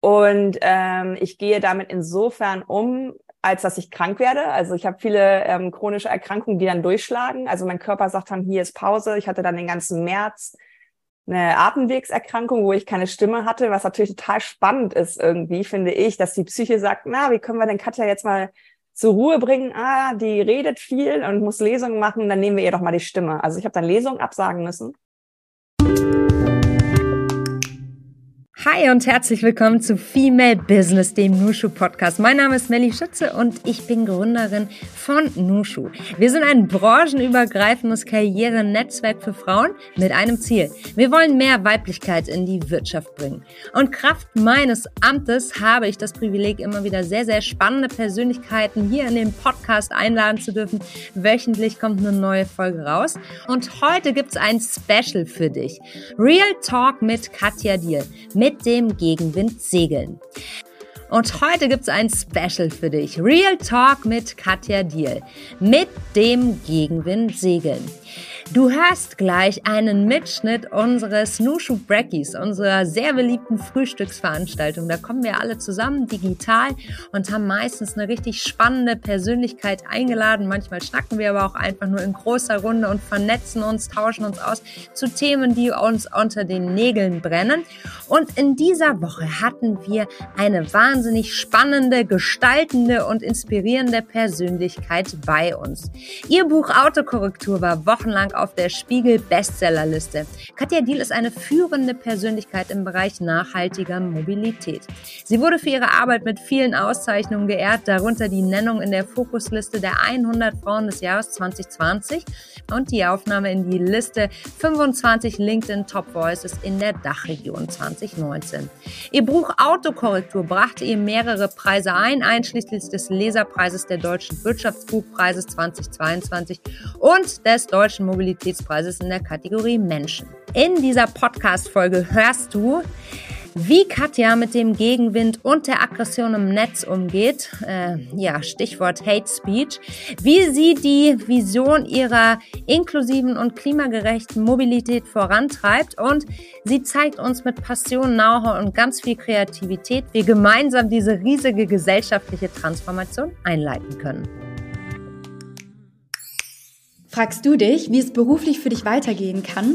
Und ähm, ich gehe damit insofern um, als dass ich krank werde. Also ich habe viele ähm, chronische Erkrankungen, die dann durchschlagen. Also mein Körper sagt dann, hier ist Pause. Ich hatte dann den ganzen März eine Atemwegserkrankung, wo ich keine Stimme hatte, was natürlich total spannend ist irgendwie, finde ich, dass die Psyche sagt, na, wie können wir denn Katja jetzt mal zur Ruhe bringen? Ah, die redet viel und muss Lesungen machen, dann nehmen wir ihr doch mal die Stimme. Also ich habe dann Lesungen absagen müssen Hi und herzlich willkommen zu Female Business, dem Nushu Podcast. Mein Name ist Melly Schütze und ich bin Gründerin von Nushu. Wir sind ein branchenübergreifendes Karrierenetzwerk für Frauen mit einem Ziel. Wir wollen mehr Weiblichkeit in die Wirtschaft bringen. Und Kraft meines Amtes habe ich das Privileg, immer wieder sehr, sehr spannende Persönlichkeiten hier in den Podcast einladen zu dürfen. Wöchentlich kommt eine neue Folge raus. Und heute gibt's ein Special für dich. Real Talk mit Katja Diel. Mit mit dem Gegenwind segeln. Und heute gibt es ein Special für dich. Real Talk mit Katja Diel. Mit dem Gegenwind segeln. Du hörst gleich einen Mitschnitt unseres Nushu Brackies, unserer sehr beliebten Frühstücksveranstaltung. Da kommen wir alle zusammen digital und haben meistens eine richtig spannende Persönlichkeit eingeladen. Manchmal schnacken wir aber auch einfach nur in großer Runde und vernetzen uns, tauschen uns aus zu Themen, die uns unter den Nägeln brennen. Und in dieser Woche hatten wir eine wahnsinnig spannende, gestaltende und inspirierende Persönlichkeit bei uns. Ihr Buch Autokorrektur war wochenlang auf der Spiegel Bestsellerliste. Katja Diel ist eine führende Persönlichkeit im Bereich nachhaltiger Mobilität. Sie wurde für ihre Arbeit mit vielen Auszeichnungen geehrt, darunter die Nennung in der Fokusliste der 100 Frauen des Jahres 2020 und die Aufnahme in die Liste 25 LinkedIn Top Voices in der Dachregion 2019. Ihr Buch Autokorrektur brachte ihr mehrere Preise ein, einschließlich des Leserpreises der Deutschen Wirtschaftsbuchpreises 2022 und des Deutschen Mobilitäts Mobilitätspreises in der Kategorie Menschen. In dieser Podcast-Folge hörst du, wie Katja mit dem Gegenwind und der Aggression im Netz umgeht, äh, ja, Stichwort Hate Speech, wie sie die Vision ihrer inklusiven und klimagerechten Mobilität vorantreibt und sie zeigt uns mit Passion, Know-how und ganz viel Kreativität, wie gemeinsam diese riesige gesellschaftliche Transformation einleiten können. Fragst du dich, wie es beruflich für dich weitergehen kann?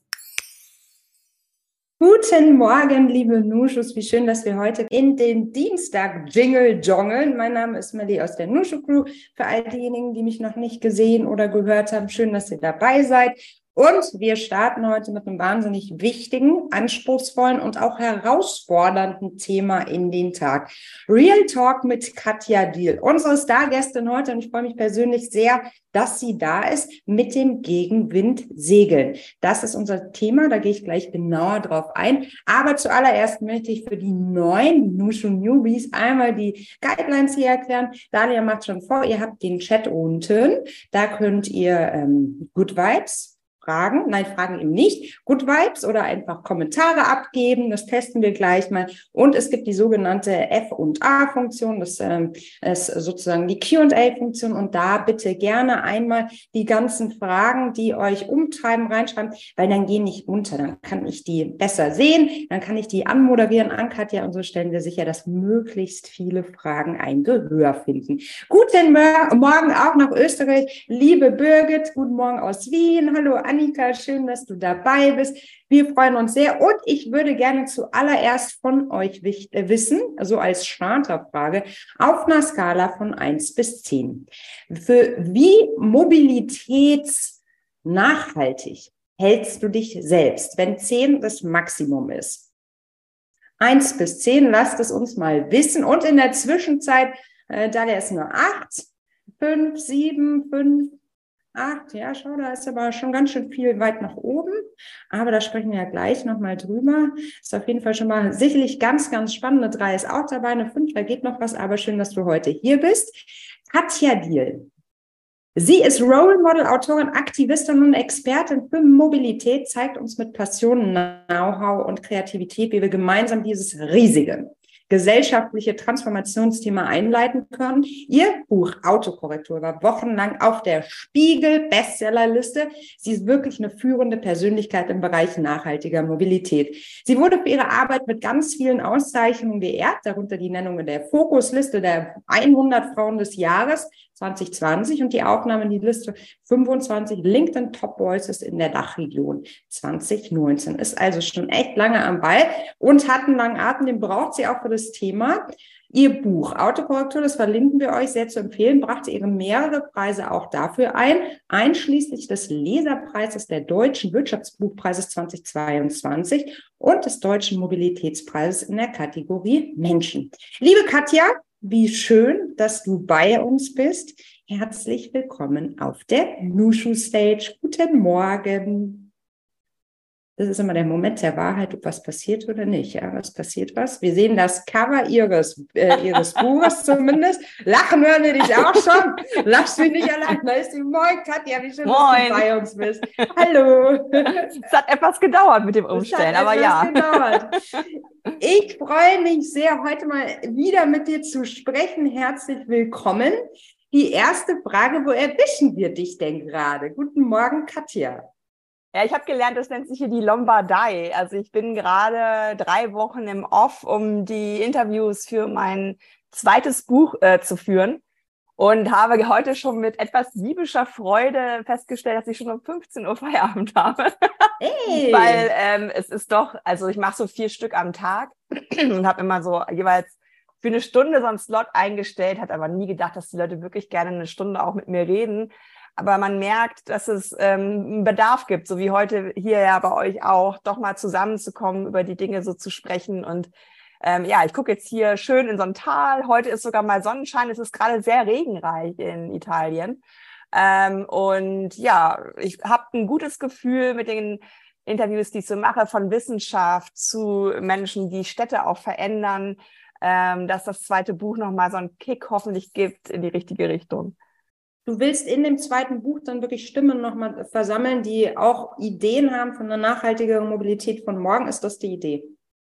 Guten Morgen, liebe Nuschus. Wie schön, dass wir heute in den Dienstag Jingle jongeln. Mein Name ist Melly aus der Nushu Crew. Für all diejenigen, die mich noch nicht gesehen oder gehört haben, schön, dass ihr dabei seid. Und wir starten heute mit einem wahnsinnig wichtigen, anspruchsvollen und auch herausfordernden Thema in den Tag. Real Talk mit Katja Diel, unsere Stargästin heute. Und ich freue mich persönlich sehr, dass sie da ist mit dem Gegenwind segeln. Das ist unser Thema. Da gehe ich gleich genauer drauf ein. Aber zuallererst möchte ich für die neuen Nushu Newbies einmal die Guidelines hier erklären. Dalia macht schon vor. Ihr habt den Chat unten. Da könnt ihr ähm, Good Vibes Fragen. Nein, Fragen eben nicht. Good Vibes oder einfach Kommentare abgeben. Das testen wir gleich mal. Und es gibt die sogenannte F- und A-Funktion. Das ähm, ist sozusagen die Q&A-Funktion. Und da bitte gerne einmal die ganzen Fragen, die euch umtreiben, reinschreiben, weil dann gehen nicht unter. Dann kann ich die besser sehen. Dann kann ich die anmoderieren an Katja. Und so stellen wir sicher, dass möglichst viele Fragen ein Gehör finden. Guten Morgen auch nach Österreich. Liebe Birgit, guten Morgen aus Wien. Hallo Annika, schön, dass du dabei bist. Wir freuen uns sehr und ich würde gerne zuallererst von euch äh, wissen, so als Starterfrage, auf einer Skala von 1 bis zehn, für wie mobilitätsnachhaltig hältst du dich selbst, wenn zehn das Maximum ist? 1 bis 10, lasst es uns mal wissen. Und in der Zwischenzeit, äh, der ist nur 8, 5, 7, 5, Acht, ja, schau, da ist aber schon ganz schön viel weit nach oben. Aber da sprechen wir ja gleich nochmal drüber. Ist auf jeden Fall schon mal sicherlich ganz, ganz spannend. Eine 3 ist auch dabei, eine Fünf, da geht noch was, aber schön, dass du heute hier bist. Katja Diel. Sie ist Role Model, Autorin, Aktivistin und Expertin für Mobilität, zeigt uns mit Passion, Know-how und Kreativität, wie wir gemeinsam dieses riesige gesellschaftliche Transformationsthema einleiten können. Ihr Buch Autokorrektur war wochenlang auf der Spiegel Bestsellerliste. Sie ist wirklich eine führende Persönlichkeit im Bereich nachhaltiger Mobilität. Sie wurde für ihre Arbeit mit ganz vielen Auszeichnungen geehrt, darunter die Nennung in der Fokusliste der 100 Frauen des Jahres 2020 und die Aufnahme in die Liste 25 LinkedIn Top Voices in der Dachregion 2019. Ist also schon echt lange am Ball und hat einen langen Atem, den braucht sie auch für das Thema. Ihr Buch Autokorrektur, das verlinken wir euch sehr zu empfehlen, brachte ihre mehrere Preise auch dafür ein, einschließlich des Leserpreises der Deutschen Wirtschaftsbuchpreises 2022 und des Deutschen Mobilitätspreises in der Kategorie Menschen. Liebe Katja, wie schön, dass du bei uns bist. Herzlich willkommen auf der Nushu Stage. Guten Morgen. Das ist immer der Moment der Wahrheit, ob was passiert oder nicht. Ja, was passiert was? Wir sehen das Cover ihres, äh, ihres Buches zumindest. Lachen hören wir dich auch schon. Lachst mich nicht allein. Da ist die Moin, Katja, wie schön, Moin. dass du bei uns bist. Hallo. Es hat etwas gedauert mit dem Umstellen, aber ja. Gedauert. Ich freue mich sehr, heute mal wieder mit dir zu sprechen. Herzlich willkommen. Die erste Frage, wo erwischen wir dich denn gerade? Guten Morgen, Katja. Ja, ich habe gelernt, das nennt sich hier die Lombardei. Also ich bin gerade drei Wochen im Off, um die Interviews für mein zweites Buch äh, zu führen und habe heute schon mit etwas siebischer Freude festgestellt, dass ich schon um 15 Uhr Feierabend habe. Hey. Weil ähm, es ist doch, also ich mache so vier Stück am Tag und habe immer so jeweils für eine Stunde so einen Slot eingestellt, hat aber nie gedacht, dass die Leute wirklich gerne eine Stunde auch mit mir reden. Aber man merkt, dass es ähm, einen Bedarf gibt, so wie heute hier ja bei euch auch, doch mal zusammenzukommen, über die Dinge so zu sprechen und ähm, ja, ich gucke jetzt hier schön in so ein Tal. Heute ist sogar mal Sonnenschein. Es ist gerade sehr regenreich in Italien. Ähm, und ja, ich habe ein gutes Gefühl mit den Interviews, die ich so mache, von Wissenschaft zu Menschen, die Städte auch verändern, ähm, dass das zweite Buch nochmal so einen Kick hoffentlich gibt in die richtige Richtung. Du willst in dem zweiten Buch dann wirklich Stimmen nochmal versammeln, die auch Ideen haben von einer nachhaltigeren Mobilität von morgen. Ist das die Idee?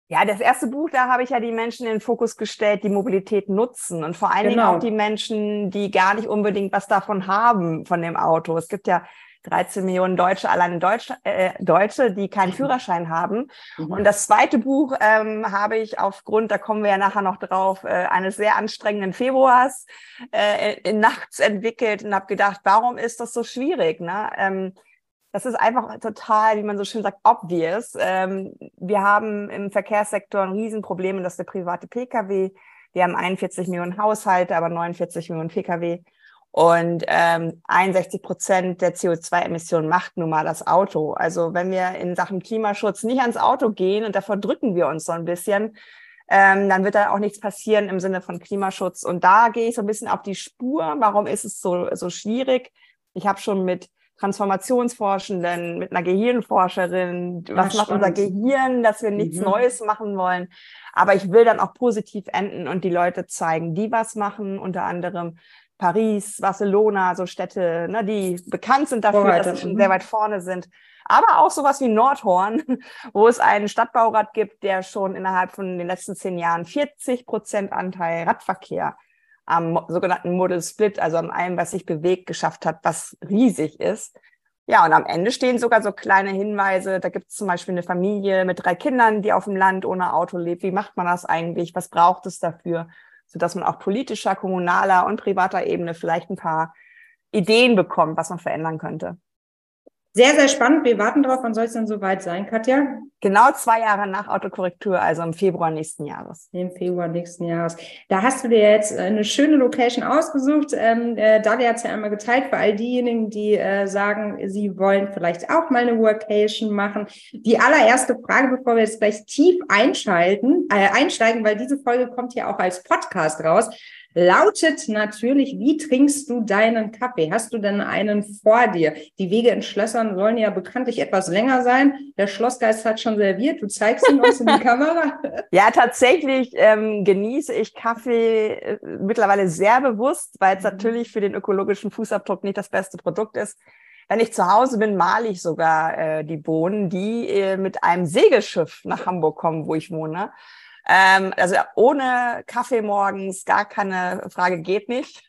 Ja, das erste Buch, da habe ich ja die Menschen in den Fokus gestellt, die Mobilität nutzen und vor allen genau. Dingen auch die Menschen, die gar nicht unbedingt was davon haben von dem Auto. Es gibt ja 13 Millionen Deutsche, allein in Deutsch, äh, Deutsche, die keinen mhm. Führerschein haben. Mhm. Und das zweite Buch ähm, habe ich aufgrund, da kommen wir ja nachher noch drauf, äh, eines sehr anstrengenden Februars äh, nachts entwickelt und habe gedacht, warum ist das so schwierig? Ne? Ähm, das ist einfach total, wie man so schön sagt, obvious. Ähm, wir haben im Verkehrssektor ein Riesenproblem das ist der private Pkw. Wir haben 41 Millionen Haushalte, aber 49 Millionen Pkw. Und ähm, 61 Prozent der CO2-Emissionen macht nun mal das Auto. Also wenn wir in Sachen Klimaschutz nicht ans Auto gehen und davor drücken wir uns so ein bisschen, ähm, dann wird da auch nichts passieren im Sinne von Klimaschutz. Und da gehe ich so ein bisschen auf die Spur. Warum ist es so, so schwierig? Ich habe schon mit Transformationsforschenden, mit einer Gehirnforscherin, was ja, macht unser Gehirn, dass wir nichts mhm. Neues machen wollen. Aber ich will dann auch positiv enden und die Leute zeigen, die was machen, unter anderem Paris, Barcelona, so Städte, ne, die bekannt sind dafür, Vorreiter. dass sie schon sehr mhm. weit vorne sind. Aber auch sowas wie Nordhorn, wo es einen Stadtbaurat gibt, der schon innerhalb von den letzten zehn Jahren 40 Prozent Anteil Radverkehr am sogenannten Model Split, also an allem, was sich bewegt, geschafft hat, was riesig ist. Ja, und am Ende stehen sogar so kleine Hinweise. Da gibt es zum Beispiel eine Familie mit drei Kindern, die auf dem Land ohne Auto lebt. Wie macht man das eigentlich? Was braucht es dafür? Sodass man auf politischer, kommunaler und privater Ebene vielleicht ein paar Ideen bekommt, was man verändern könnte. Sehr, sehr spannend. Wir warten drauf. Wann soll es denn soweit sein, Katja? Genau zwei Jahre nach Autokorrektur, also im Februar nächsten Jahres. Im Februar nächsten Jahres. Da hast du dir jetzt eine schöne Location ausgesucht. Ähm, äh, Dalia hat es ja einmal geteilt für all diejenigen, die äh, sagen, sie wollen vielleicht auch mal eine Workation machen. Die allererste Frage, bevor wir jetzt gleich tief einschalten, äh, einsteigen, weil diese Folge kommt ja auch als Podcast raus lautet natürlich, wie trinkst du deinen Kaffee? Hast du denn einen vor dir? Die Wege in Schlössern sollen ja bekanntlich etwas länger sein. Der Schlossgeist hat schon serviert. Du zeigst ihn uns in die Kamera. Ja, tatsächlich ähm, genieße ich Kaffee äh, mittlerweile sehr bewusst, weil es mhm. natürlich für den ökologischen Fußabdruck nicht das beste Produkt ist. Wenn ich zu Hause bin, male ich sogar äh, die Bohnen, die äh, mit einem Segelschiff nach Hamburg kommen, wo ich wohne. Ähm, also ohne Kaffee morgens gar keine Frage geht nicht.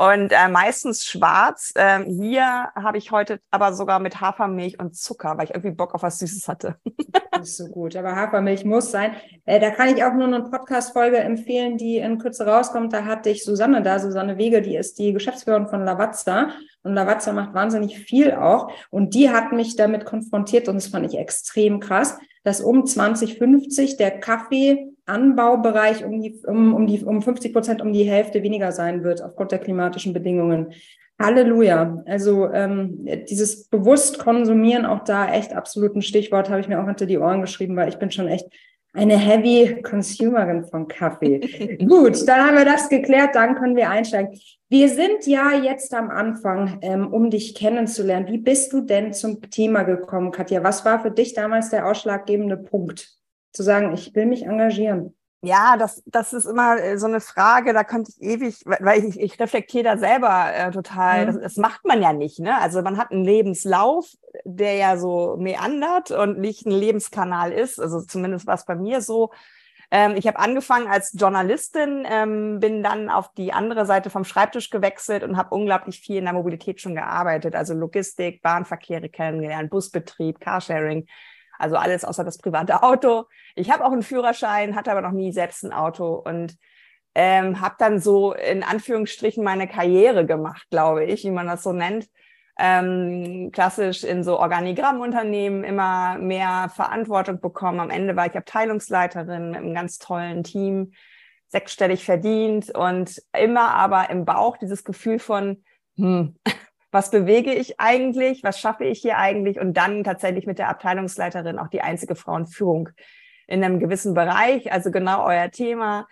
Und äh, meistens schwarz. Ähm, hier habe ich heute aber sogar mit Hafermilch und Zucker, weil ich irgendwie Bock auf was Süßes hatte. Ist so gut. Aber Hafermilch muss sein. Äh, da kann ich auch nur eine Podcast-Folge empfehlen, die in Kürze rauskommt. Da hatte ich Susanne da, Susanne Wege, die ist die Geschäftsführerin von Lavazza. Und Lavazza macht wahnsinnig viel auch. Und die hat mich damit konfrontiert und das fand ich extrem krass, dass um 2050 der Kaffeeanbaubereich um die, um, um die, um 50 Prozent um die Hälfte weniger sein wird aufgrund der klimatischen Bedingungen. Halleluja. Also ähm, dieses bewusst konsumieren, auch da echt absolut ein Stichwort, habe ich mir auch hinter die Ohren geschrieben, weil ich bin schon echt eine Heavy Consumerin von Kaffee. Gut, dann haben wir das geklärt, dann können wir einsteigen. Wir sind ja jetzt am Anfang, ähm, um dich kennenzulernen. Wie bist du denn zum Thema gekommen, Katja? Was war für dich damals der ausschlaggebende Punkt, zu sagen, ich will mich engagieren? Ja, das, das ist immer äh, so eine Frage, da könnte ich ewig, weil ich, ich reflektiere da selber äh, total. Mhm. Das, das macht man ja nicht, ne? Also man hat einen Lebenslauf, der ja so meandert und nicht ein Lebenskanal ist. Also zumindest war es bei mir so. Ähm, ich habe angefangen als Journalistin, ähm, bin dann auf die andere Seite vom Schreibtisch gewechselt und habe unglaublich viel in der Mobilität schon gearbeitet. Also Logistik, Bahnverkehre kennengelernt, Busbetrieb, Carsharing. Also alles außer das private Auto. Ich habe auch einen Führerschein, hatte aber noch nie selbst ein Auto und ähm, habe dann so in Anführungsstrichen meine Karriere gemacht, glaube ich, wie man das so nennt. Ähm, klassisch in so Organigrammunternehmen immer mehr Verantwortung bekommen. Am Ende war ich Abteilungsleiterin mit einem ganz tollen Team, sechsstellig verdient und immer aber im Bauch dieses Gefühl von, hm, was bewege ich eigentlich, was schaffe ich hier eigentlich und dann tatsächlich mit der Abteilungsleiterin auch die einzige Frauenführung in einem gewissen Bereich, also genau euer Thema.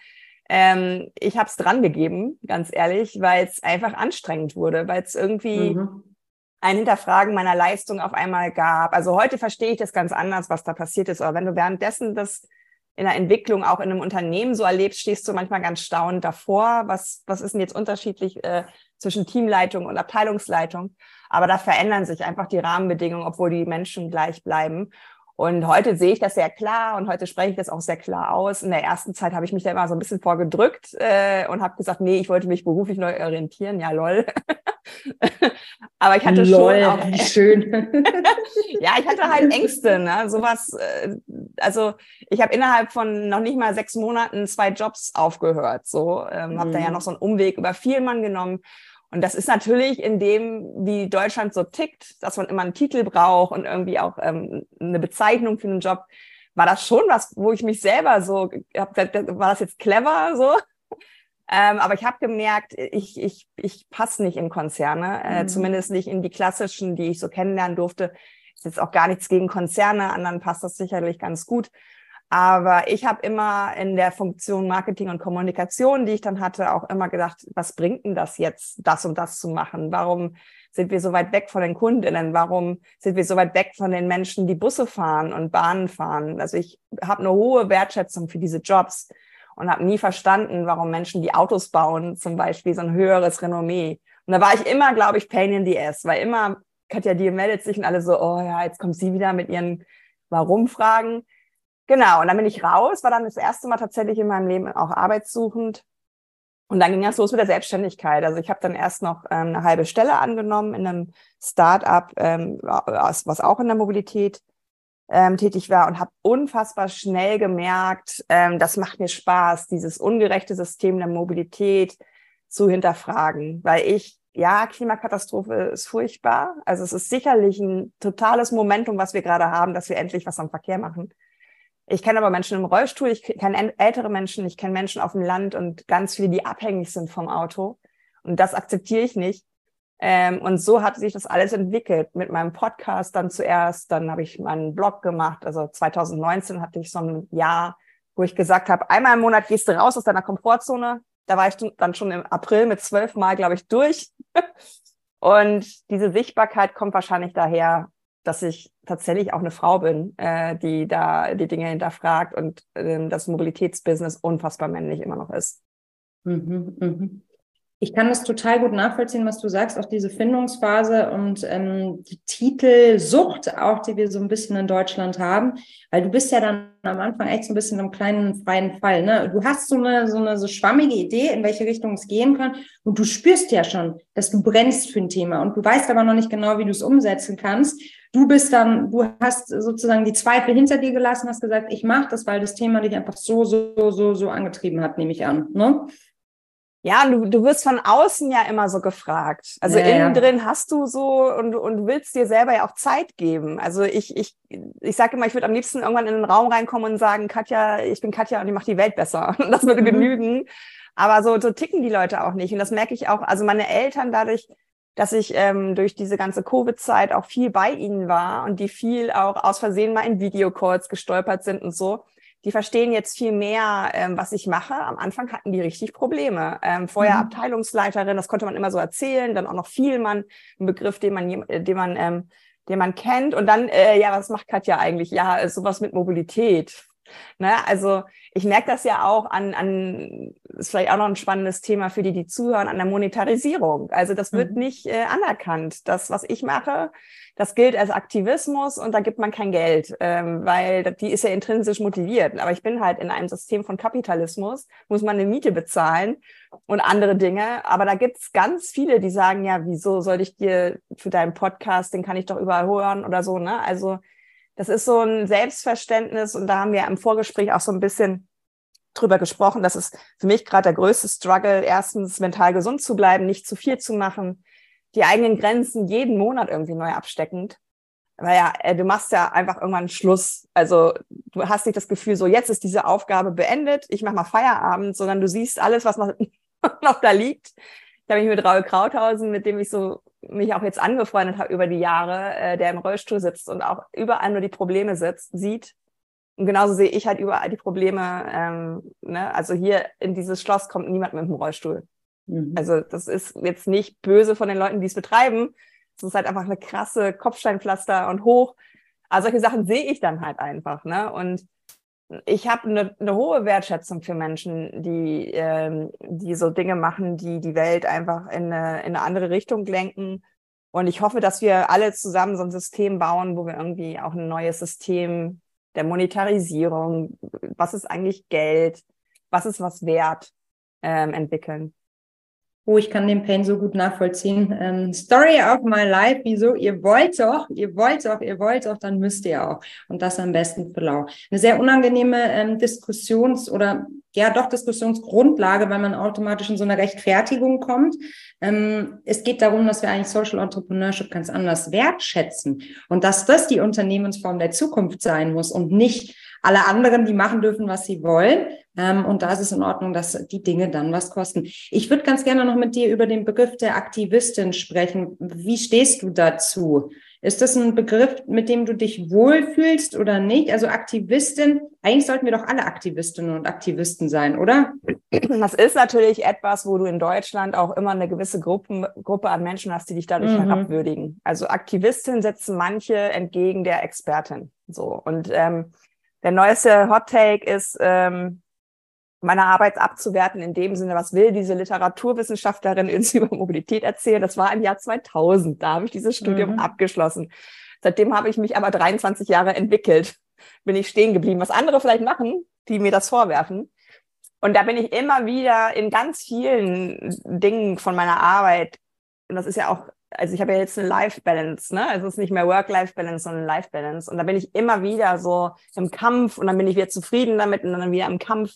Ähm, ich habe es dran gegeben, ganz ehrlich, weil es einfach anstrengend wurde, weil es irgendwie mhm. ein Hinterfragen meiner Leistung auf einmal gab. Also heute verstehe ich das ganz anders, was da passiert ist. Aber wenn du währenddessen das in der Entwicklung auch in einem Unternehmen so erlebst, stehst du manchmal ganz staunend davor. Was, was ist denn jetzt unterschiedlich äh, zwischen Teamleitung und Abteilungsleitung. Aber da verändern sich einfach die Rahmenbedingungen, obwohl die Menschen gleich bleiben. Und heute sehe ich das sehr klar und heute spreche ich das auch sehr klar aus. In der ersten Zeit habe ich mich da immer so ein bisschen vorgedrückt äh, und habe gesagt, nee, ich wollte mich beruflich neu orientieren. Ja, lol. Aber ich hatte lol, schon auch schön. ja, ich hatte halt Ängste, ne? Sowas. Äh, also ich habe innerhalb von noch nicht mal sechs Monaten zwei Jobs aufgehört. So ähm, mhm. habe da ja mhm. noch so einen Umweg über Vielmann genommen und das ist natürlich in dem, wie Deutschland so tickt, dass man immer einen Titel braucht und irgendwie auch ähm, eine Bezeichnung für einen Job, war das schon was, wo ich mich selber so, hab, war das jetzt clever so? Ähm, aber ich habe gemerkt, ich, ich, ich passe nicht in Konzerne, äh, mhm. zumindest nicht in die klassischen, die ich so kennenlernen durfte. Ist jetzt auch gar nichts gegen Konzerne, anderen passt das sicherlich ganz gut. Aber ich habe immer in der Funktion Marketing und Kommunikation, die ich dann hatte, auch immer gedacht, was bringt denn das jetzt, das und das zu machen? Warum sind wir so weit weg von den Kundinnen? Warum sind wir so weit weg von den Menschen, die Busse fahren und Bahnen fahren? Also ich habe eine hohe Wertschätzung für diese Jobs. und habe nie verstanden, warum Menschen, die Autos bauen, zum Beispiel so ein höheres Renommee. Und da war ich immer, glaube ich, Pain in the Ass, weil immer Katja, die meldet sich und alle so, oh ja, jetzt kommt sie wieder mit ihren Warum-Fragen. Genau, und dann bin ich raus, war dann das erste Mal tatsächlich in meinem Leben auch arbeitssuchend. Und dann ging das los mit der Selbstständigkeit. Also ich habe dann erst noch ähm, eine halbe Stelle angenommen in einem Start-up, ähm, was auch in der Mobilität ähm, tätig war und habe unfassbar schnell gemerkt, ähm, das macht mir Spaß, dieses ungerechte System der Mobilität zu hinterfragen, weil ich, ja, Klimakatastrophe ist furchtbar. Also es ist sicherlich ein totales Momentum, was wir gerade haben, dass wir endlich was am Verkehr machen. Ich kenne aber Menschen im Rollstuhl, ich kenne ältere Menschen, ich kenne Menschen auf dem Land und ganz viele, die abhängig sind vom Auto. Und das akzeptiere ich nicht. Ähm, und so hat sich das alles entwickelt. Mit meinem Podcast dann zuerst, dann habe ich meinen Blog gemacht. Also 2019 hatte ich so ein Jahr, wo ich gesagt habe, einmal im Monat gehst du raus aus deiner Komfortzone. Da war ich dann schon im April mit zwölf Mal, glaube ich, durch. und diese Sichtbarkeit kommt wahrscheinlich daher, dass ich tatsächlich auch eine Frau bin, äh, die da die Dinge hinterfragt und äh, das Mobilitätsbusiness unfassbar männlich immer noch ist. Mhm, mhm. Ich kann das total gut nachvollziehen, was du sagst, auch diese Findungsphase und ähm, die Titelsucht auch, die wir so ein bisschen in Deutschland haben, weil du bist ja dann am Anfang echt so ein bisschen im kleinen freien Fall. Ne? Du hast so eine, so eine so schwammige Idee, in welche Richtung es gehen kann und du spürst ja schon, dass du brennst für ein Thema und du weißt aber noch nicht genau, wie du es umsetzen kannst. Du bist dann, du hast sozusagen die Zweifel hinter dir gelassen, hast gesagt, ich mache das, weil das Thema dich einfach so, so, so, so angetrieben hat, nehme ich an. Ne? Ja, du, du wirst von außen ja immer so gefragt. Also ja, innen ja. drin hast du so und, und willst dir selber ja auch Zeit geben. Also ich, ich, ich sage immer, ich würde am liebsten irgendwann in den Raum reinkommen und sagen, Katja, ich bin Katja und ich mache die Welt besser. Das würde mhm. genügen. Aber so, so ticken die Leute auch nicht. Und das merke ich auch, also meine Eltern dadurch, dass ich ähm, durch diese ganze Covid-Zeit auch viel bei ihnen war und die viel auch aus Versehen mal in Videocalls gestolpert sind und so die verstehen jetzt viel mehr, ähm, was ich mache. Am Anfang hatten die richtig Probleme. Ähm, vorher mhm. Abteilungsleiterin, das konnte man immer so erzählen, dann auch noch Vielmann, ein Begriff, den man, den man, ähm, den man kennt. Und dann, äh, ja, was macht Katja eigentlich? Ja, sowas mit Mobilität. Ne? Also ich merke das ja auch an, an, ist vielleicht auch noch ein spannendes Thema für die, die zuhören, an der Monetarisierung. Also das wird mhm. nicht äh, anerkannt. Das, was ich mache, das gilt als Aktivismus und da gibt man kein Geld, ähm, weil die ist ja intrinsisch motiviert. Aber ich bin halt in einem System von Kapitalismus, muss man eine Miete bezahlen und andere Dinge. Aber da gibt's ganz viele, die sagen, ja, wieso soll ich dir für deinen Podcast, den kann ich doch überall hören oder so, ne? Also das ist so ein Selbstverständnis und da haben wir im Vorgespräch auch so ein bisschen drüber gesprochen. Das ist für mich gerade der größte Struggle. Erstens, mental gesund zu bleiben, nicht zu viel zu machen, die eigenen Grenzen jeden Monat irgendwie neu absteckend. Weil ja, äh, du machst ja einfach irgendwann Schluss. Also du hast nicht das Gefühl, so jetzt ist diese Aufgabe beendet, ich mach mal Feierabend, sondern du siehst alles, was noch, noch da liegt. Da habe ich mit Raul Krauthausen, mit dem ich so mich auch jetzt angefreundet habe über die Jahre, äh, der im Rollstuhl sitzt und auch überall nur die Probleme sitzt, sieht. Und genauso sehe ich halt überall die Probleme. Ähm, ne? Also hier in dieses Schloss kommt niemand mit dem Rollstuhl. Mhm. Also das ist jetzt nicht böse von den Leuten, die es betreiben. Es ist halt einfach eine krasse Kopfsteinpflaster und hoch. Also solche Sachen sehe ich dann halt einfach. Ne? Und ich habe eine, eine hohe Wertschätzung für Menschen, die, ähm, die so Dinge machen, die die Welt einfach in eine, in eine andere Richtung lenken. Und ich hoffe, dass wir alle zusammen so ein System bauen, wo wir irgendwie auch ein neues System der Monetarisierung, was ist eigentlich Geld, was ist was wert, ähm, entwickeln. Oh, ich kann den Pain so gut nachvollziehen. Ähm, Story of my life. Wieso? Ihr wollt doch, ihr wollt doch, ihr wollt doch, dann müsst ihr auch. Und das am besten für lau. Eine sehr unangenehme ähm, Diskussions- oder ja doch Diskussionsgrundlage, weil man automatisch in so eine Rechtfertigung kommt. Ähm, es geht darum, dass wir eigentlich Social Entrepreneurship ganz anders wertschätzen und dass das die Unternehmensform der Zukunft sein muss und nicht alle anderen, die machen dürfen, was sie wollen. Ähm, und da ist es in Ordnung, dass die Dinge dann was kosten. Ich würde ganz gerne noch mit dir über den Begriff der Aktivistin sprechen. Wie stehst du dazu? Ist das ein Begriff, mit dem du dich wohlfühlst oder nicht? Also Aktivistin, eigentlich sollten wir doch alle Aktivistinnen und Aktivisten sein, oder? Das ist natürlich etwas, wo du in Deutschland auch immer eine gewisse Gruppen, Gruppe an Menschen hast, die dich dadurch mhm. herabwürdigen. Also Aktivistin setzen manche entgegen der Expertin. So. Und ähm, der neueste Hot Take ist, ähm, meine Arbeit abzuwerten, in dem Sinne, was will diese Literaturwissenschaftlerin uns über Mobilität erzählen? Das war im Jahr 2000. Da habe ich dieses Studium mhm. abgeschlossen. Seitdem habe ich mich aber 23 Jahre entwickelt. Bin ich stehen geblieben. Was andere vielleicht machen, die mir das vorwerfen. Und da bin ich immer wieder in ganz vielen Dingen von meiner Arbeit. Und das ist ja auch, also ich habe ja jetzt eine Life-Balance, ne? Also es ist nicht mehr Work-Life-Balance, sondern Life-Balance. Und da bin ich immer wieder so im Kampf und dann bin ich wieder zufrieden damit und dann wieder im Kampf.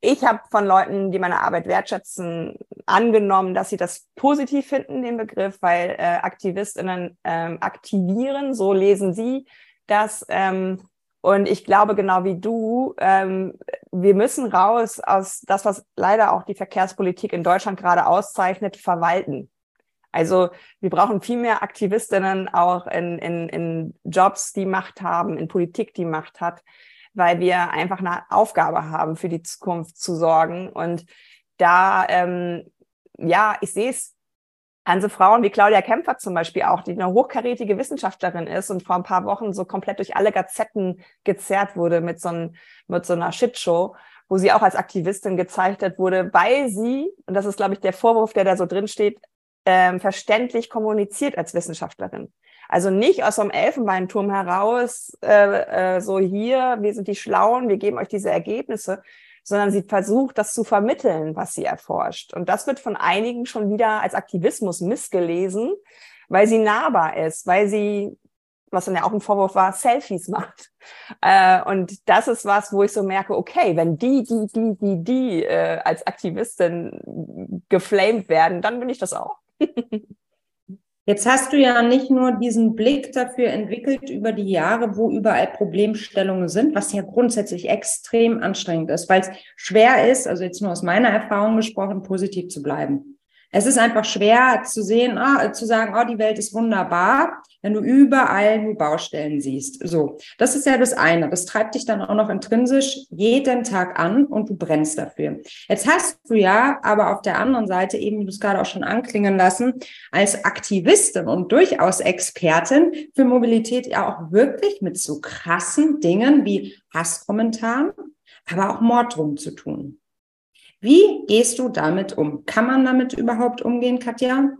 Ich habe von Leuten, die meine Arbeit wertschätzen, angenommen, dass sie das positiv finden, den Begriff, weil äh, AktivistInnen ähm, aktivieren, so lesen sie das. Ähm, und ich glaube, genau wie du, ähm, wir müssen raus aus das, was leider auch die Verkehrspolitik in Deutschland gerade auszeichnet, verwalten. Also wir brauchen viel mehr Aktivistinnen auch in, in, in Jobs, die Macht haben, in Politik, die Macht hat, weil wir einfach eine Aufgabe haben, für die Zukunft zu sorgen. Und da, ähm, ja, ich sehe es an so Frauen wie Claudia Kempfer zum Beispiel auch, die eine hochkarätige Wissenschaftlerin ist und vor ein paar Wochen so komplett durch alle Gazetten gezerrt wurde mit so, ein, mit so einer Shitshow, wo sie auch als Aktivistin gezeichnet wurde, weil sie, und das ist, glaube ich, der Vorwurf, der da so drin steht, ähm, verständlich kommuniziert als Wissenschaftlerin. Also nicht aus so einem Elfenbeinturm heraus, äh, äh, so hier, wir sind die Schlauen, wir geben euch diese Ergebnisse, sondern sie versucht, das zu vermitteln, was sie erforscht. Und das wird von einigen schon wieder als Aktivismus missgelesen, weil sie nahbar ist, weil sie, was dann ja auch ein Vorwurf war, Selfies macht. Äh, und das ist was, wo ich so merke, okay, wenn die, die, die, die, die äh, als Aktivistin geflamed werden, dann bin ich das auch. Jetzt hast du ja nicht nur diesen Blick dafür entwickelt über die Jahre, wo überall Problemstellungen sind, was ja grundsätzlich extrem anstrengend ist, weil es schwer ist, also jetzt nur aus meiner Erfahrung gesprochen, positiv zu bleiben. Es ist einfach schwer zu sehen, ah, zu sagen, oh, die Welt ist wunderbar, wenn du überall nur Baustellen siehst. So, das ist ja das eine. Das treibt dich dann auch noch intrinsisch jeden Tag an und du brennst dafür. Jetzt hast du ja aber auf der anderen Seite eben, wie du es gerade auch schon anklingen lassen, als Aktivistin und durchaus Expertin für Mobilität ja auch wirklich mit so krassen Dingen wie Hasskommentaren, aber auch Morddrohungen zu tun. Wie gehst du damit um? Kann man damit überhaupt umgehen, Katja?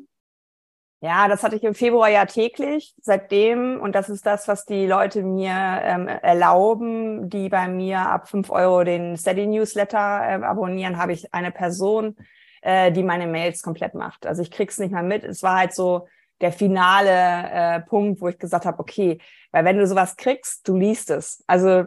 Ja, das hatte ich im Februar ja täglich. Seitdem, und das ist das, was die Leute mir ähm, erlauben, die bei mir ab fünf Euro den Steady Newsletter äh, abonnieren, habe ich eine Person, äh, die meine Mails komplett macht. Also ich krieg's nicht mehr mit. Es war halt so der finale äh, Punkt, wo ich gesagt habe, okay, weil wenn du sowas kriegst, du liest es. Also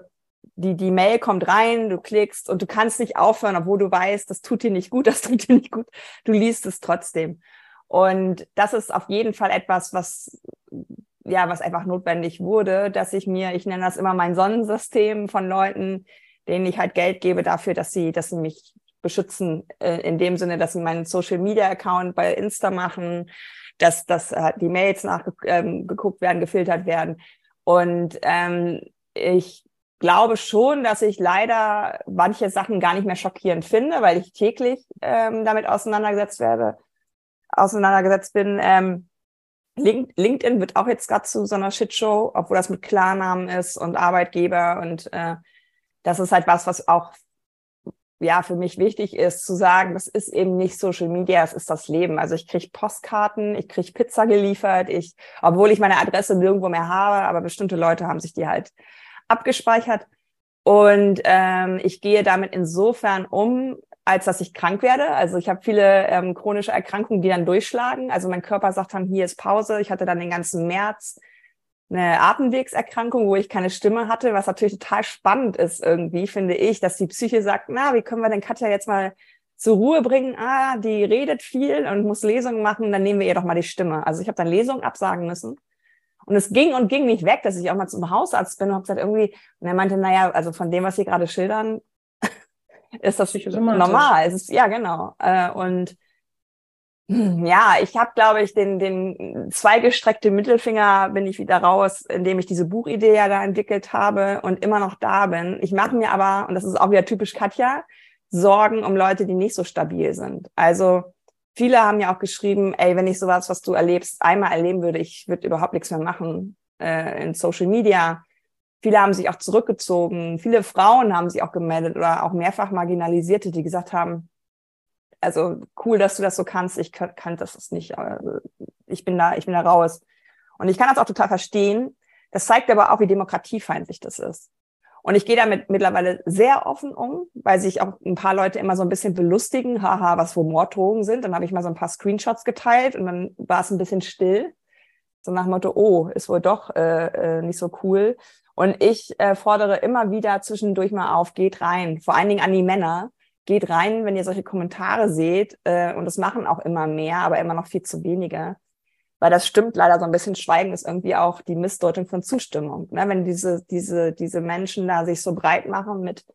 die, die Mail kommt rein, du klickst und du kannst nicht aufhören, obwohl du weißt, das tut dir nicht gut, das tut dir nicht gut. Du liest es trotzdem. Und das ist auf jeden Fall etwas, was, ja, was einfach notwendig wurde, dass ich mir, ich nenne das immer mein Sonnensystem von Leuten, denen ich halt Geld gebe dafür, dass sie, dass sie mich beschützen, äh, in dem Sinne, dass sie meinen Social Media Account bei Insta machen, dass, dass äh, die Mails nachgeguckt ähm, werden, gefiltert werden. Und ähm, ich glaube schon, dass ich leider manche Sachen gar nicht mehr schockierend finde, weil ich täglich ähm, damit auseinandergesetzt werde, auseinandergesetzt bin. Ähm, LinkedIn wird auch jetzt gerade zu so einer Shitshow, obwohl das mit Klarnamen ist und Arbeitgeber und äh, das ist halt was, was auch ja für mich wichtig ist zu sagen, das ist eben nicht Social Media, es ist das Leben. Also ich kriege Postkarten, ich kriege Pizza geliefert, ich, obwohl ich meine Adresse nirgendwo mehr habe, aber bestimmte Leute haben sich die halt abgespeichert. Und ähm, ich gehe damit insofern um, als dass ich krank werde. Also ich habe viele ähm, chronische Erkrankungen, die dann durchschlagen. Also mein Körper sagt dann, hier ist Pause. Ich hatte dann den ganzen März eine Atemwegserkrankung, wo ich keine Stimme hatte, was natürlich total spannend ist irgendwie, finde ich, dass die Psyche sagt, na, wie können wir denn Katja jetzt mal zur Ruhe bringen? Ah, die redet viel und muss Lesungen machen, dann nehmen wir ihr doch mal die Stimme. Also ich habe dann Lesungen absagen müssen und es ging und ging nicht weg, dass ich auch mal zum Hausarzt bin und habe gesagt, irgendwie, und er meinte, naja, also von dem, was Sie gerade schildern, ist das normal. Es ist, ja, genau. Äh, und ja, ich habe, glaube ich, den, den zweigestreckte Mittelfinger bin ich wieder raus, indem ich diese Buchidee ja da entwickelt habe und immer noch da bin. Ich mache mir aber, und das ist auch wieder typisch Katja, Sorgen um Leute, die nicht so stabil sind. Also viele haben ja auch geschrieben, ey, wenn ich sowas, was du erlebst, einmal erleben würde, ich würde überhaupt nichts mehr machen äh, in Social Media. Viele haben sich auch zurückgezogen. Viele Frauen haben sich auch gemeldet oder auch mehrfach Marginalisierte, die gesagt haben, also cool, dass du das so kannst. Ich kann, kann das nicht. Ich bin da, ich bin da raus. Und ich kann das auch total verstehen. Das zeigt aber auch, wie demokratiefeindlich das ist. Und ich gehe damit mittlerweile sehr offen um, weil sich auch ein paar Leute immer so ein bisschen belustigen, haha, was wo Morddrogen sind. Dann habe ich mal so ein paar Screenshots geteilt und dann war es ein bisschen still. So nach dem Motto, oh, ist wohl doch äh, äh, nicht so cool. Und ich äh, fordere immer wieder zwischendurch mal auf, geht rein, vor allen Dingen an die Männer. Geht rein, wenn ihr solche Kommentare seht. Äh, und das machen auch immer mehr, aber immer noch viel zu wenige weil das stimmt leider so ein bisschen. Schweigen ist irgendwie auch die Missdeutung von Zustimmung. Ne? Wenn diese, diese, diese Menschen da sich so breit machen mit,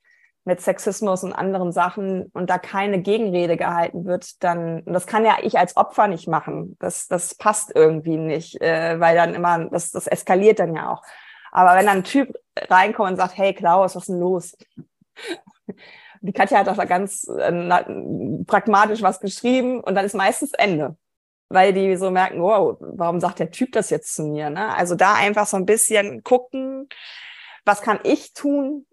mit Sexismus und anderen Sachen und da keine Gegenrede gehalten wird, dann, und das kann ja ich als Opfer nicht machen. Das, das passt irgendwie nicht, äh, weil dann immer, das, das eskaliert dann ja auch. Aber wenn dann ein Typ reinkommt und sagt, hey Klaus, was ist denn los? Die Katja hat auch da ganz äh, pragmatisch was geschrieben und dann ist meistens Ende weil die so merken, wow, warum sagt der Typ das jetzt zu mir? Ne? Also da einfach so ein bisschen gucken, was kann ich tun?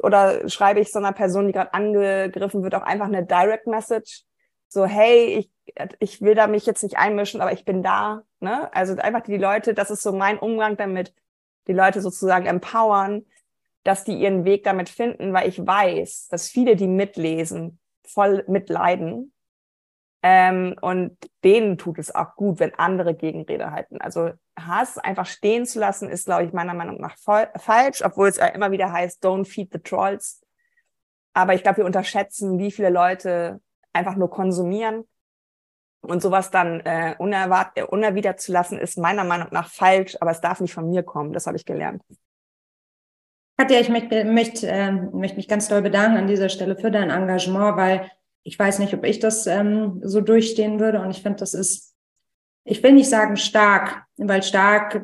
Oder schreibe ich so einer Person, die gerade angegriffen wird, auch einfach eine Direct Message? So, hey, ich, ich will da mich jetzt nicht einmischen, aber ich bin da. Ne? Also einfach die Leute, das ist so mein Umgang damit, die Leute sozusagen empowern, dass die ihren Weg damit finden, weil ich weiß, dass viele, die mitlesen, voll mitleiden ähm, und denen tut es auch gut, wenn andere Gegenrede halten. Also Hass einfach stehen zu lassen, ist, glaube ich, meiner Meinung nach falsch, obwohl es ja immer wieder heißt, don't feed the trolls. Aber ich glaube, wir unterschätzen, wie viele Leute einfach nur konsumieren. Und sowas dann äh, unerwart äh, unerwidert zu lassen, ist meiner Meinung nach falsch, aber es darf nicht von mir kommen. Das habe ich gelernt. Katja, ich möchte, möchte, äh, möchte mich ganz doll bedanken an dieser Stelle für dein Engagement, weil ich weiß nicht, ob ich das ähm, so durchstehen würde. Und ich finde, das ist, ich will nicht sagen stark, weil stark,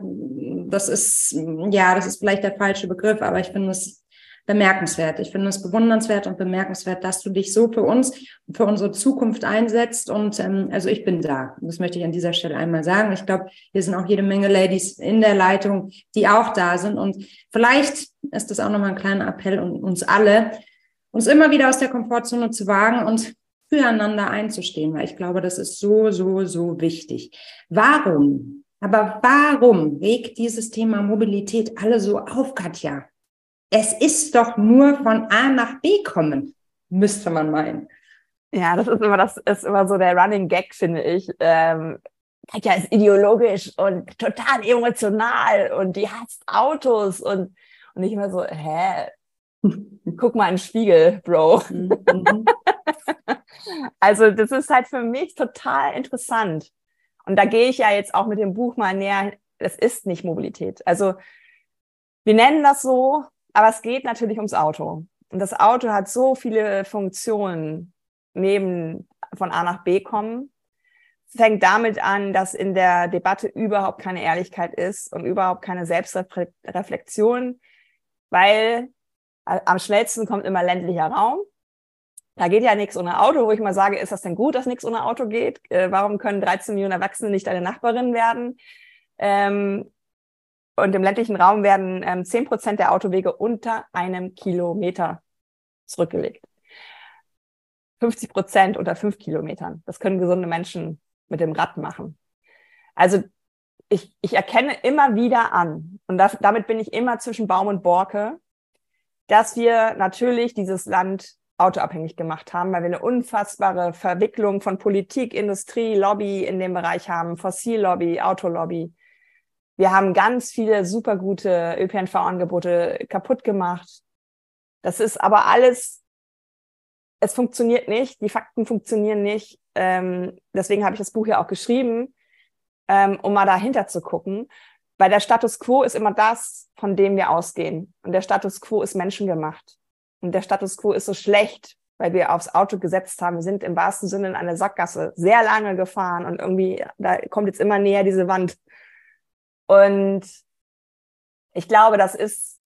das ist, ja, das ist vielleicht der falsche Begriff, aber ich finde es bemerkenswert. Ich finde es bewundernswert und bemerkenswert, dass du dich so für uns, für unsere Zukunft einsetzt. Und ähm, also ich bin da. Das möchte ich an dieser Stelle einmal sagen. Ich glaube, hier sind auch jede Menge Ladies in der Leitung, die auch da sind. Und vielleicht ist das auch nochmal ein kleiner Appell an uns alle, uns immer wieder aus der Komfortzone zu wagen und füreinander einzustehen, weil ich glaube, das ist so, so, so wichtig. Warum? Aber warum regt dieses Thema Mobilität alle so auf, Katja? Es ist doch nur von A nach B kommen, müsste man meinen. Ja, das ist immer, das ist immer so der Running Gag, finde ich. Ähm, Katja ist ideologisch und total emotional und die hasst Autos und, und ich immer so, hä? Guck mal in den Spiegel, Bro. Mhm. also das ist halt für mich total interessant. Und da gehe ich ja jetzt auch mit dem Buch mal näher. Das ist nicht Mobilität. Also wir nennen das so, aber es geht natürlich ums Auto. Und das Auto hat so viele Funktionen neben von A nach B kommen. Fängt damit an, dass in der Debatte überhaupt keine Ehrlichkeit ist und überhaupt keine Selbstreflexion, weil am schnellsten kommt immer ländlicher Raum. Da geht ja nichts ohne Auto, wo ich mal sage, ist das denn gut, dass nichts ohne Auto geht? Äh, warum können 13 Millionen Erwachsene nicht deine Nachbarin werden? Ähm, und im ländlichen Raum werden ähm, 10 Prozent der Autowege unter einem Kilometer zurückgelegt. 50 Prozent unter fünf Kilometern. Das können gesunde Menschen mit dem Rad machen. Also ich, ich erkenne immer wieder an, und das, damit bin ich immer zwischen Baum und Borke, dass wir natürlich dieses Land autoabhängig gemacht haben, weil wir eine unfassbare Verwicklung von Politik, Industrie, Lobby in dem Bereich haben, Fossillobby, Autolobby. Wir haben ganz viele super gute ÖPNV-Angebote kaputt gemacht. Das ist aber alles, es funktioniert nicht, die Fakten funktionieren nicht. Ähm, deswegen habe ich das Buch ja auch geschrieben, ähm, um mal dahinter zu gucken. Weil der Status quo ist immer das, von dem wir ausgehen. Und der Status quo ist menschengemacht. Und der Status quo ist so schlecht, weil wir aufs Auto gesetzt haben. Wir sind im wahrsten Sinne in eine Sackgasse sehr lange gefahren und irgendwie, da kommt jetzt immer näher diese Wand. Und ich glaube, das ist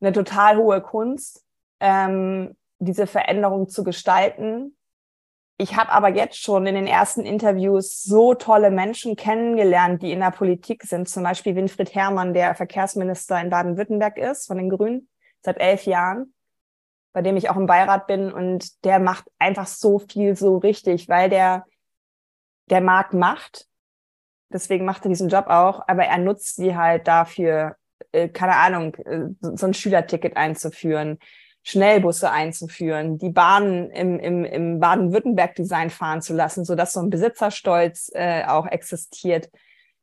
eine total hohe Kunst, ähm, diese Veränderung zu gestalten, ich habe aber jetzt schon in den ersten Interviews so tolle Menschen kennengelernt, die in der Politik sind. Zum Beispiel Winfried Herrmann, der Verkehrsminister in Baden-Württemberg ist, von den Grünen, seit elf Jahren, bei dem ich auch im Beirat bin. Und der macht einfach so viel so richtig, weil der, der mag Macht. Deswegen macht er diesen Job auch, aber er nutzt sie halt dafür, äh, keine Ahnung, äh, so ein Schülerticket einzuführen, Schnellbusse einzuführen, die Bahnen im, im, im Baden-Württemberg-Design fahren zu lassen, sodass so ein Besitzerstolz äh, auch existiert.